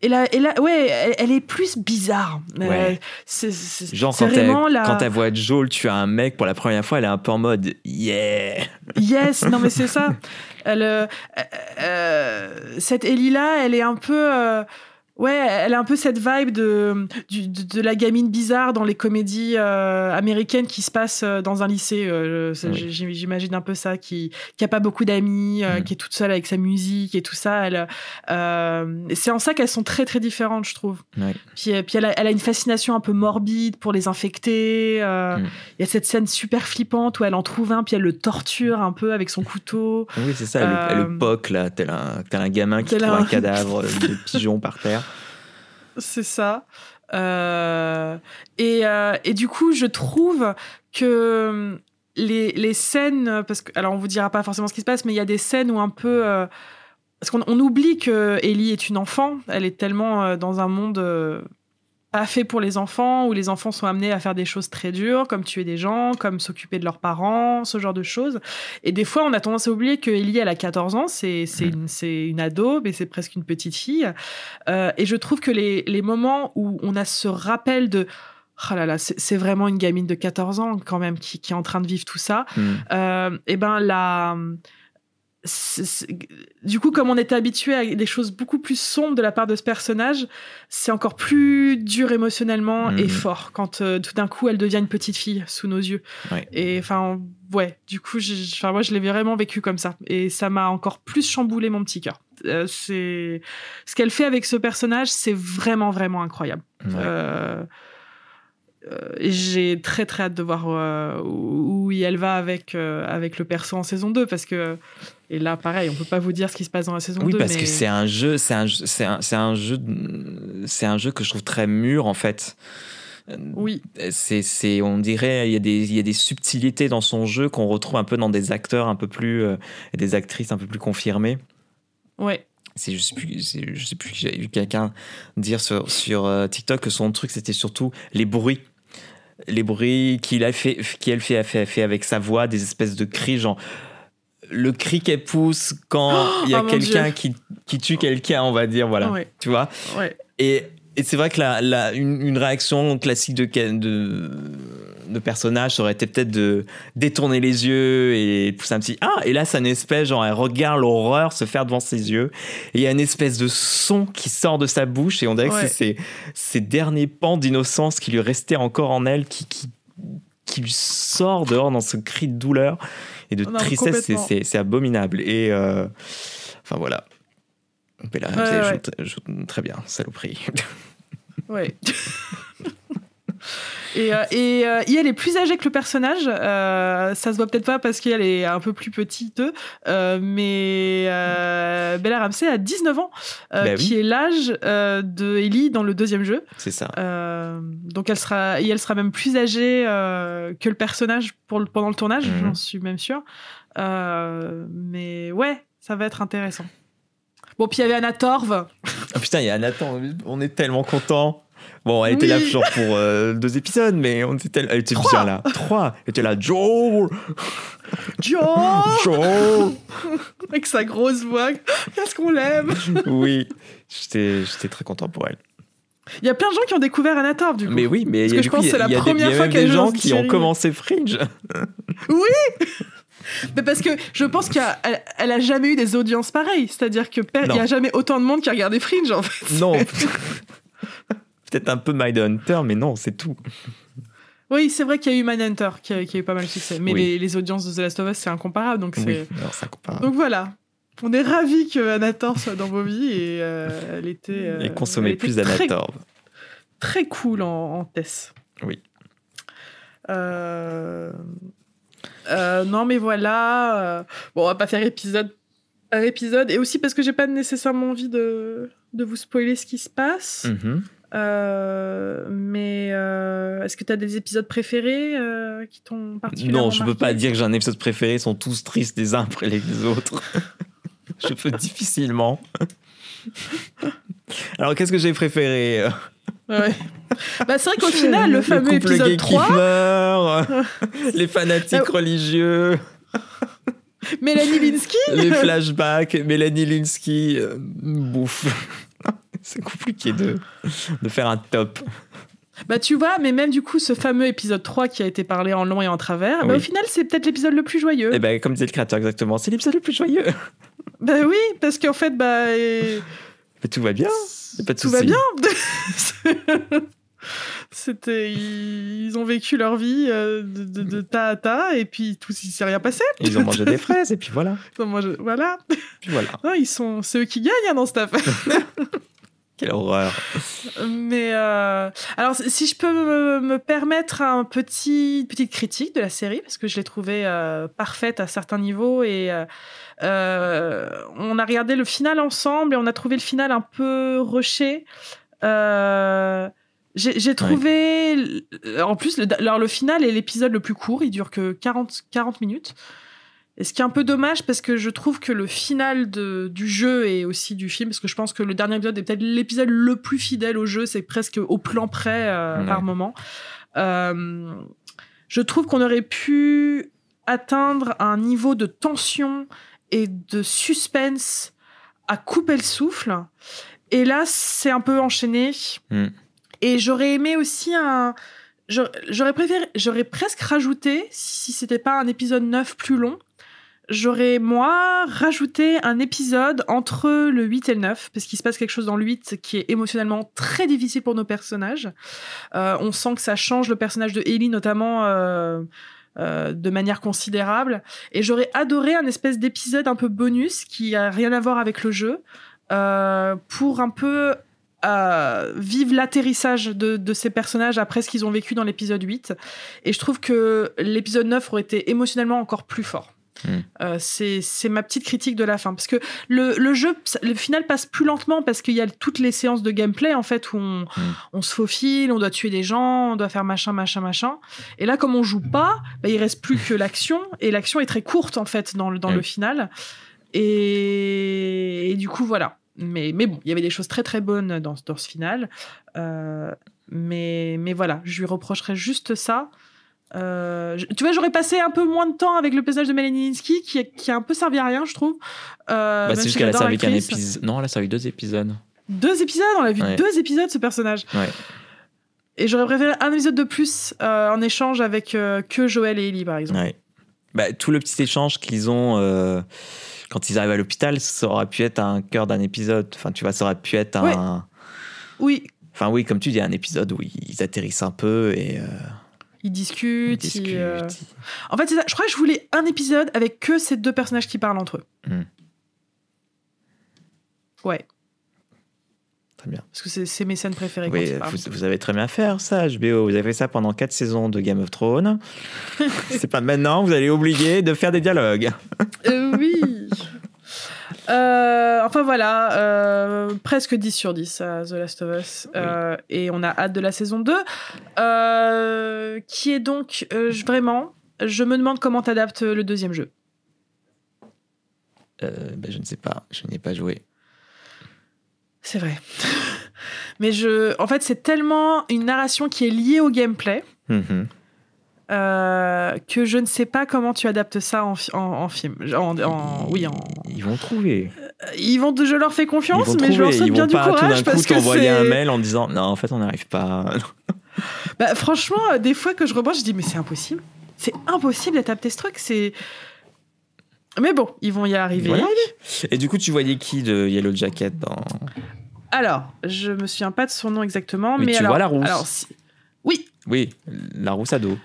Speaker 1: Et là, et là, ouais, elle, elle est plus bizarre. Euh,
Speaker 2: Ouais.
Speaker 1: c'est, c'est-
Speaker 2: Genre, quand, elle,
Speaker 1: vraiment la...
Speaker 2: quand elle voit Joel tuer un mec pour la première fois, elle est un peu en mode Yeah
Speaker 1: Yes, non mais c'est ça. Elle, euh, euh, cette Ellie là, elle est un peu, euh, ouais, elle a un peu cette vibe de de, de la gamine bizarre dans les comédies euh, américaines qui se passent euh, dans un lycée. euh,
Speaker 2: Oui.
Speaker 1: J'imagine un peu ça, qui qui a pas beaucoup d'amis, euh,
Speaker 2: Mhm.
Speaker 1: qui est toute seule avec sa musique et tout ça. C'est en ça qu'elles sont très très différentes, je trouve.
Speaker 2: Ouais.
Speaker 1: Puis, puis elle, a, elle a une fascination un peu morbide pour les infectés.
Speaker 2: Mm.
Speaker 1: Il y a cette scène super flippante où elle en trouve un, puis elle le torture un peu avec son couteau.
Speaker 2: Oui, c'est ça, elle, elle le poque là, tel un, tel un gamin qui
Speaker 1: tel
Speaker 2: trouve
Speaker 1: un-
Speaker 2: un cadavre de pigeon par terre.
Speaker 1: C'est ça. Euh, et, euh, et du coup, je trouve que hum, les, les scènes, parce que, alors on vous dira pas forcément ce qui se passe, mais il y a des scènes où un peu. euh, parce qu'on on oublie que Ellie est une enfant, elle est tellement dans un monde pas fait pour les enfants, où les enfants sont amenés à faire des choses très dures, comme tuer des gens, comme s'occuper de leurs parents, ce genre de choses. Et des fois, on a tendance à oublier que Ellie, elle a 14 ans, c'est c'est
Speaker 2: Mm.
Speaker 1: une, c'est une ado, mais c'est presque une petite fille. Euh, et je trouve que les, les moments où on a ce rappel de oh là là, c'est vraiment une gamine de 14 ans quand même qui, qui est en train de vivre tout ça.
Speaker 2: Hmm.
Speaker 1: Euh, et ben la du coup, comme on était habitué à des choses beaucoup plus sombres de la part de ce personnage, c'est encore plus dur émotionnellement et
Speaker 2: Mhm.
Speaker 1: fort quand euh, tout d'un coup elle devient une petite fille sous nos yeux.
Speaker 2: Ouais.
Speaker 1: Et enfin, ouais, du coup, enfin, moi je l'ai vraiment vécu comme ça. Et ça m'a encore plus chamboulé mon petit cœur. Euh, c'est ce qu'elle fait avec ce personnage, c'est vraiment, vraiment incroyable.
Speaker 2: Ouais.
Speaker 1: Euh, euh, j'ai très très hâte de voir euh, où, où elle va avec, euh, avec le perso en saison 2 parce que et là pareil on peut pas vous dire ce qui se passe dans la saison
Speaker 2: Oui,
Speaker 1: 2
Speaker 2: parce
Speaker 1: mais
Speaker 2: que c'est un jeu, c'est un, c'est un, un jeu, c'est un jeu que je trouve très mûr en fait.
Speaker 1: oui
Speaker 2: C'est, on dirait, il y a des, il y a des subtilités dans son jeu qu'on retrouve un peu dans des acteurs un peu plus, et des actrices un peu plus confirmées.
Speaker 1: ouais
Speaker 2: je sais plus, je sais plus, j'ai vu quelqu'un dire sur, sur euh, TikTok que son truc c'était surtout les bruits. Les bruits qu'il a fait, qu'elle fait, a fait, a fait avec sa voix, des espèces de cris, genre le cri qu'elle pousse quand il y a
Speaker 1: Oh mon
Speaker 2: quelqu'un qui, qui tue quelqu'un, on va dire, voilà.
Speaker 1: ouais
Speaker 2: Tu vois
Speaker 1: ouais
Speaker 2: Et, et c'est vrai que la, la- une, une réaction classique de, de, de personnage ça aurait été peut-être de détourner les yeux et pousser un petit Ah Et là, c'est une espèce, genre, elle regarde l'horreur se faire devant ses yeux. Et il y a une espèce de son qui sort de sa bouche et on dirait
Speaker 1: Ouais.
Speaker 2: que c'est ces, derniers pans d'innocence qui lui restaient encore en elle qui, qui, qui lui sort dehors dans ce cri de douleur et de
Speaker 1: Non,
Speaker 2: tristesse. C'est- abominable. Et euh, enfin voilà. Bella
Speaker 1: Ouais, ouais.
Speaker 2: joue joue très bien, saloperie.
Speaker 1: Ouais. et euh, et euh, elle est plus âgée que le personnage. euh, ça se voit peut-être pas parce qu'elle est un peu plus petite, euh, mais Bella Ramsey a 19 ans,
Speaker 2: Bah oui.
Speaker 1: qui est l'âge de Ellie dans le deuxième jeu.
Speaker 2: C'est ça.
Speaker 1: Donc elle sera, et elle sera même plus âgée que le personnage pour le- pendant le tournage,
Speaker 2: Mhm.
Speaker 1: j'en suis même sûre. Mais ouais, ça va être intéressant. Bon, puis il y avait Anna Torv.
Speaker 2: Ah putain, il y a Nathan, on est tellement content. Bon, elle était là
Speaker 1: Oui.
Speaker 2: genre pour euh, deux épisodes, mais on était elle était
Speaker 1: Trois.
Speaker 2: bien là. Trois. Elle était là, Joe,
Speaker 1: Joe
Speaker 2: Joe.
Speaker 1: Avec sa grosse voix. Qu'est-ce qu'on l'aime?
Speaker 2: Oui, j'étais, très content pour elle.
Speaker 1: Il y a plein de gens qui ont découvert Anna du coup.
Speaker 2: Mais oui, mais
Speaker 1: Parce
Speaker 2: y a
Speaker 1: que je
Speaker 2: coup,
Speaker 1: pense que c'est la
Speaker 2: y a
Speaker 1: première fois qu'il y a
Speaker 2: des gens qui ont commencé Fringe.
Speaker 1: Mais parce que je pense qu'elle elle a jamais eu des audiences pareilles. C'est-à-dire que per- il
Speaker 2: Non.
Speaker 1: y a jamais autant de monde qui a regardé Fringe en fait.
Speaker 2: non. Peut-être un peu Mindhunter, mais non, c'est tout.
Speaker 1: Oui, c'est vrai qu'il y a eu Manhunter qui a, qui a eu pas mal de succès. Mais
Speaker 2: Oui.
Speaker 1: les, les audiences de The Last of Us, c'est incomparable. Donc,
Speaker 2: Oui,
Speaker 1: donc voilà. On est ravis que Anator soit dans vos vies et euh, elle était. euh,
Speaker 2: Et consommer
Speaker 1: elle était
Speaker 2: plus
Speaker 1: très,
Speaker 2: d'Anatorv.
Speaker 1: Très cool en, en Tess.
Speaker 2: Oui.
Speaker 1: Euh, euh, non, mais voilà. euh, Bon, on va pas faire épisode par épisode. Et aussi parce que j'ai pas nécessairement envie de, de vous spoiler ce qui se passe.
Speaker 2: Mhm.
Speaker 1: Euh, mais euh, est-ce que tu as des épisodes préférés euh, qui t'ont particulièrement
Speaker 2: Non, je peux pas dire que j'ai un épisode préféré, ils sont tous tristes les uns après les autres. je peux difficilement. Alors, qu'est-ce que j'ai préféré
Speaker 1: Ouais. Bah, c'est vrai qu'au final, le fameux
Speaker 2: couple
Speaker 1: épisode
Speaker 2: gay
Speaker 1: 3,
Speaker 2: qui meurt, les fanatiques
Speaker 1: Ah.
Speaker 2: religieux,
Speaker 1: Mélanie Linsky,
Speaker 2: les flashbacks, Mélanie Linsky, euh, bouffe. C'est compliqué de, de faire un top.
Speaker 1: bah tu vois, mais même du coup, ce fameux épisode 3 qui a été parlé en long et en travers, bah,
Speaker 2: Oui.
Speaker 1: au final, c'est peut-être l'épisode le plus joyeux.
Speaker 2: Et ben, comme disait le créateur exactement, c'est l'épisode le plus joyeux.
Speaker 1: Bah oui, parce qu'en fait, bah. et-
Speaker 2: Mais tout va bien. y a pas de
Speaker 1: Tout va bien. C'était, ils, ils ont vécu leur vie euh, de, de, de tas à tas et puis tout, s'est rien passé.
Speaker 2: Ils ont mangé des fraises et puis voilà.
Speaker 1: Donc, moi, je- voilà.
Speaker 2: Puis voilà.
Speaker 1: Non, ils sont, c'est eux qui gagnent hein, dans cette affaire.
Speaker 2: Quelle horreur.
Speaker 1: Mais euh, alors, si je peux me, me permettre un petit petite critique de la série, parce que je l'ai trouvée euh, parfaite à certains niveaux et euh, on a regardé le final ensemble et on a trouvé le final un peu rushé. J'ai trouvé, en plus, le, alors le final est l'épisode le plus court, il dure que 40, 40 minutes. Et ce qui est un peu dommage parce que je trouve que le final de, du jeu et aussi du film, parce que je pense que le dernier épisode est peut-être l'épisode le plus fidèle au jeu, c'est presque au plan près euh,
Speaker 2: Ouais.
Speaker 1: par moment. Euh, je trouve qu'on aurait pu atteindre un niveau de tension et de suspense à couper le souffle. Et là, c'est un peu enchaîné.
Speaker 2: Mm.
Speaker 1: Et j'aurais aimé aussi un. j'aurais- J'aurais préféré, j'aurais presque rajouté, si c'était pas un épisode 9 plus long, j'aurais, moi, rajouté un épisode entre le 8 et le 9, parce qu'il se passe quelque chose dans le 8 qui est émotionnellement très difficile pour nos personnages. Euh, on sent que ça change le personnage de Ellie, notamment. euh, euh, de manière considérable et j'aurais adoré un espèce d'épisode un peu bonus qui a rien à voir avec le jeu euh, pour un peu euh, vivre l'atterrissage de, de ces personnages après ce qu'ils ont vécu dans l'épisode 8 et je trouve que l'épisode 9 aurait été émotionnellement encore plus fort
Speaker 2: Mm.
Speaker 1: Euh, c'est ma petite critique de la fin. Parce que le, le jeu le final passe plus lentement parce qu'il y a toutes les séances de gameplay en fait où on, on se faufile on doit tuer des gens on doit faire machin machin machin. Et là comme on joue pas bah, il reste plus que l'action. Et l'action est très courte en fait dans, le- dans le final. Et, et du coup voilà. Mais, mais bon il y avait des choses très très bonnes dans, dans ce final. Euh, mais, mais voilà je lui reprocherais juste ça Euh, tu vois, j'aurais passé un peu moins de temps avec le personnage de Melanie Linsky, qui, qui a un peu servi à rien, je trouve. Euh,
Speaker 2: Bah, c'est juste qu'elle a servi qu'un épisode. Non, elle a servi deux épisodes.
Speaker 1: Deux épisodes, on a vu
Speaker 2: Ouais.
Speaker 1: deux épisodes, ce personnage.
Speaker 2: Ouais.
Speaker 1: Et j'aurais préféré un épisode de plus euh, en échange avec euh, que Joël et Ellie, par exemple.
Speaker 2: Ouais. Bah, tout le petit échange qu'ils ont quand ils arrivent à l'hôpital, ça aurait pu être un cœur d'un épisode. Enfin, tu vois, ça aurait pu être un.
Speaker 1: Oui,
Speaker 2: Enfin, oui, comme tu dis, un épisode où ils atterrissent un peu et
Speaker 1: ils
Speaker 2: ils
Speaker 1: discutent. ils, euh, En fait, c'est ça. Je crois que je voulais un épisode avec que ces deux personnages qui parlent entre eux.
Speaker 2: Hmm.
Speaker 1: Ouais,
Speaker 2: Très bien.
Speaker 1: parce que c'est mes scènes préférées.
Speaker 2: Oui, vous, vous avez très bien fait ça, HBO. Vous avez fait ça pendant quatre saisons de Game of Thrones. C'est pas maintenant, vous allez oublier de faire des dialogues.
Speaker 1: Euh, oui. Euh, enfin voilà, euh, presque 10 sur 10 à The Last of Us. Euh, Et on a hâte de la saison 2. euh, qui est donc vraiment, je me demande comment t'adaptes le deuxième jeu.
Speaker 2: Ben, je ne sais pas, je n'y ai pas joué.
Speaker 1: C'est vrai. Mais je, en fait, c'est tellement une narration qui est liée au gameplay
Speaker 2: Mhm.
Speaker 1: Euh, que je ne sais pas comment tu adaptes ça en, fi- en, en film. En, oui, en,
Speaker 2: Ils vont trouver.
Speaker 1: Ils vont, je leur fais confiance, mais je leur
Speaker 2: trouver,
Speaker 1: souhaite
Speaker 2: ils
Speaker 1: bien
Speaker 2: vont
Speaker 1: du
Speaker 2: pas tout d'un coup t'envoyer un mail en disant non en fait on n'arrive pas.
Speaker 1: Bah, franchement, euh, des fois que je rebranche, je dis mais c'est impossible. C'est impossible d'adapter ce truc. C'est. Mais bon, ils vont y arriver.
Speaker 2: Voilà. Et du coup tu voyais qui de Yellow Jacket dans
Speaker 1: Alors, je me souviens pas de son nom exactement,
Speaker 2: Mais
Speaker 1: mais,
Speaker 2: tu
Speaker 1: alors,
Speaker 2: vois la rousse.
Speaker 1: alors, si- Oui.
Speaker 2: Oui, la rousse à dos.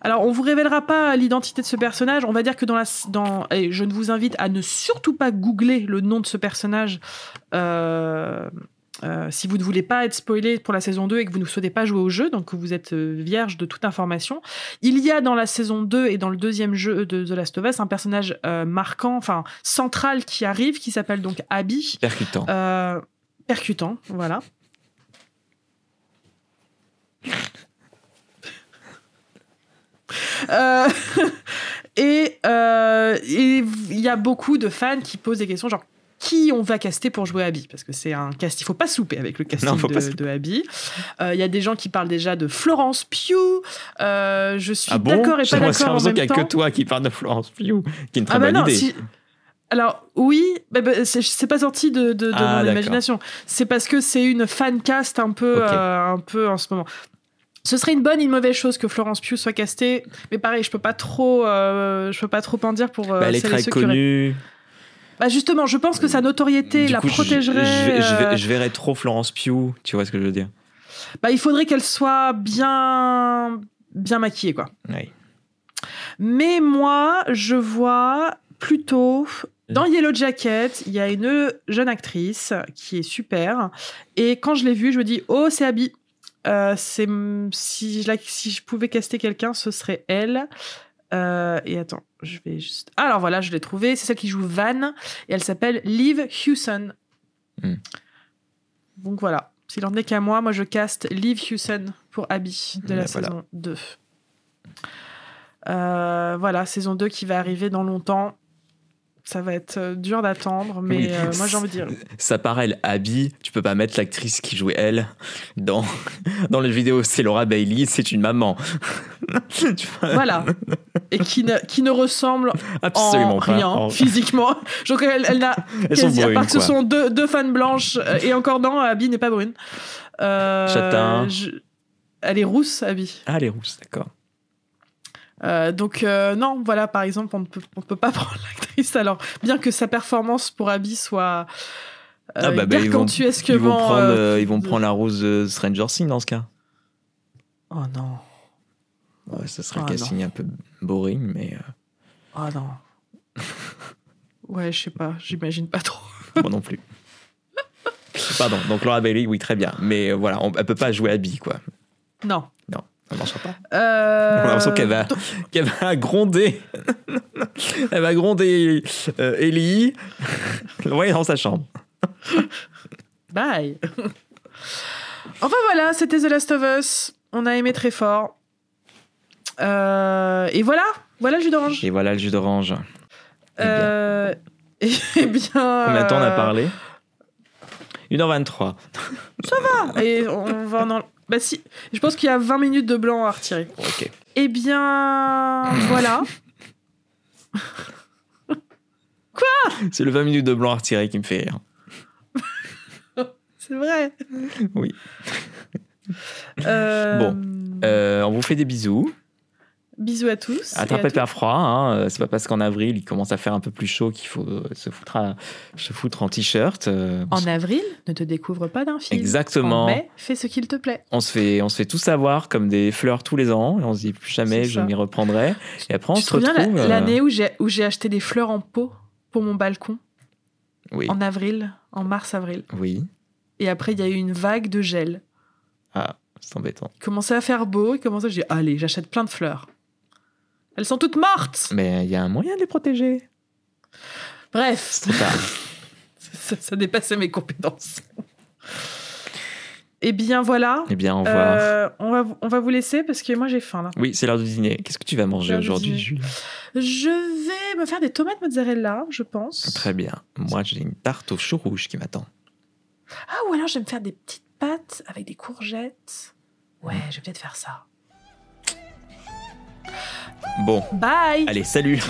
Speaker 1: Alors, on vous révélera pas l'identité de ce personnage. On va dire que dans la, dans, et je ne vous invite à ne surtout pas googler le nom de ce personnage. euh, euh, si vous ne voulez pas être spoilé pour la saison 2 et que vous ne souhaitez pas jouer au jeu, donc que vous êtes euh, vierge de toute information, il y a dans la saison 2 et dans le deuxième jeu de The Last of Us un personnage euh, marquant, enfin central qui arrive, qui s'appelle donc Abby.
Speaker 2: Percutant.
Speaker 1: Percutant, voilà. Euh, et euh, et il y a beaucoup de fans qui posent des questions genre qui on va caster pour jouer Abby? Parce que c'est un cast il faut pas souper avec le casting
Speaker 2: Non,
Speaker 1: de, de Abby. Euh, il y a des gens qui parlent déjà de Florence Pugh. Euh, je suis
Speaker 2: Ah bon?
Speaker 1: d'accord et pas d'accord en
Speaker 2: qu'il
Speaker 1: même
Speaker 2: n'y a
Speaker 1: temps.
Speaker 2: que toi qui parle de Florence Pugh, qui est une très
Speaker 1: ah bah
Speaker 2: bonne
Speaker 1: non,
Speaker 2: idée.
Speaker 1: si- Alors oui, bah bah, c'est- pas sorti de, de- de
Speaker 2: Ah,
Speaker 1: mon imagination. C'est parce que c'est une fan cast un peu, euh, un peu en ce moment. Ce serait une bonne, une mauvaise chose que Florence Pugh soit castée, mais pareil, je peux pas trop, euh, je peux pas trop en dire pour. euh,
Speaker 2: Bah, elle est
Speaker 1: et
Speaker 2: très
Speaker 1: qui
Speaker 2: connue.
Speaker 1: Bah justement, je pense que sa notoriété
Speaker 2: Du
Speaker 1: la
Speaker 2: coup,
Speaker 1: protégerait.
Speaker 2: Je, vais- je vais-
Speaker 1: euh,
Speaker 2: je verrais trop Florence Pugh, tu vois ce que je veux dire
Speaker 1: Bah il faudrait qu'elle soit bien, bien maquillée quoi.
Speaker 2: Ouais.
Speaker 1: Mais moi, je vois plutôt dans Yellow Jacket, il y a une jeune actrice qui est super. Et quand je l'ai vue, je me dis oh c'est Abby. Euh, c'est si je la- si je pouvais caster quelqu'un, ce serait elle. Euh, et attends, je vais juste. Ah, alors voilà, je l'ai trouvée. C'est celle qui joue Van et elle s'appelle Liv Hewson.
Speaker 2: Hmm.
Speaker 1: Donc voilà. S'il en est qu'à moi, moi je caste Liv Hewson pour Abby de la
Speaker 2: Ben voilà.
Speaker 1: saison 2. Euh, voilà, saison 2 qui va arriver dans longtemps. Ça va être euh, dur d'attendre, mais
Speaker 2: Oui.
Speaker 1: euh, moi j'ai envie de dire.
Speaker 2: Ça paraît Abby, tu peux pas mettre l'actrice qui jouait elle dans, dans le vidéo, c'est Laura Bailey, c'est une maman.
Speaker 1: Voilà. Et qui ne, qui ne ressemble
Speaker 2: Absolument
Speaker 1: en rien
Speaker 2: En-
Speaker 1: physiquement. Je crois qu'elle elle n'a quasi, à part que ce sont deux, deux fans blanches, euh, et encore non, Abby n'est pas brune. Euh,
Speaker 2: Châtain.
Speaker 1: je- Elle est rousse, Abby.
Speaker 2: Ah, les rousses, d'accord.
Speaker 1: Euh, donc euh, non, voilà, par exemple, on ne peut, on peut pas prendre l'actrice. Alors, bien que sa performance pour Abby soit euh,
Speaker 2: Ah bah, bah, ils vont- Ils vont prendre,
Speaker 1: euh,
Speaker 2: euh, ils vont prendre la rose de Stranger Things dans ce cas.
Speaker 1: Oh non,
Speaker 2: Ouais, ce serait
Speaker 1: Ah,
Speaker 2: un casting un peu boring, mais euh,
Speaker 1: oh non. Ouais, je sais pas, j'imagine pas trop.
Speaker 2: moi non plus. Pardon, donc Laura Bailey, oui, très bien. Mais voilà, on, elle peut pas jouer Abby, quoi.
Speaker 1: Non.
Speaker 2: Ça marchera pas.
Speaker 1: Euh...
Speaker 2: On a l'impression qu'elle va, qu'elle va gronder. Elle va gronder euh, Ellie. Ouais, dans sa chambre.
Speaker 1: Bye. enfin voilà, c'était The Last of Us. On a aimé très fort. Euh, et voilà, voilà le jus d'orange.
Speaker 2: Et voilà le jus d'orange. Eh bien.
Speaker 1: Euh, Eh bien.
Speaker 2: Combien de temps on a
Speaker 1: euh,
Speaker 2: parlé? 1h23.
Speaker 1: Et on va en. Bah si, je pense qu'il y a 20 minutes de blanc à retirer.
Speaker 2: Ok.
Speaker 1: Eh bien, voilà.
Speaker 2: C'est le 20 minutes de blanc à retirer qui me fait rire.
Speaker 1: C'est vrai.
Speaker 2: Oui.
Speaker 1: Euh,
Speaker 2: Euh, on vous fait des bisous.
Speaker 1: Bisous à tous. à
Speaker 2: Attrapez
Speaker 1: toutes.
Speaker 2: pas froid. Hein. euh, C'est pas parce qu'en avril il commence à faire un peu plus chaud qu'il faut euh, se foutre, à- se foutre en t-shirt. euh,
Speaker 1: En avril, ne te découvre pas d'un film.
Speaker 2: Exactement.
Speaker 1: En mai, fais ce qu'il te plaît.
Speaker 2: on se fait, on se fait tout savoir comme des fleurs tous les ans et on se dit plus jamais je m'y reprendrai. Et après on
Speaker 1: tu
Speaker 2: se
Speaker 1: te
Speaker 2: retrouve.
Speaker 1: l'année où j'ai où j'ai acheté des fleurs en pot pour mon balcon?
Speaker 2: Oui.
Speaker 1: en avril, en mars-avril.
Speaker 2: Oui.
Speaker 1: Et après, il y a eu une vague de gel.
Speaker 2: Ah, c'est embêtant.
Speaker 1: Il commençait à faire beau. Il commençait, j'ai dit, allez, j'achète plein de fleurs. Elles sont toutes mortes.
Speaker 2: Mais il y a un moyen de les protéger.
Speaker 1: Bref,
Speaker 2: C'est trop tard.
Speaker 1: ça, ça dépassait mes compétences. Eh bien voilà.
Speaker 2: eh bien, au revoir.
Speaker 1: Euh, on, va, on va vous laisser parce que moi j'ai faim là.
Speaker 2: Oui, c'est l'heure du dîner. Qu'est-ce que tu vas manger aujourd'hui. Julie?
Speaker 1: Je vais me faire des tomates mozzarella, je pense.
Speaker 2: Très bien. Moi, j'ai une tarte au chou rouge qui m'attend.
Speaker 1: Ah, ou alors je vais me faire des petites pâtes avec des courgettes. Ouais, je vais peut-être faire ça.
Speaker 2: Bon,
Speaker 1: Bye.
Speaker 2: Allez, salut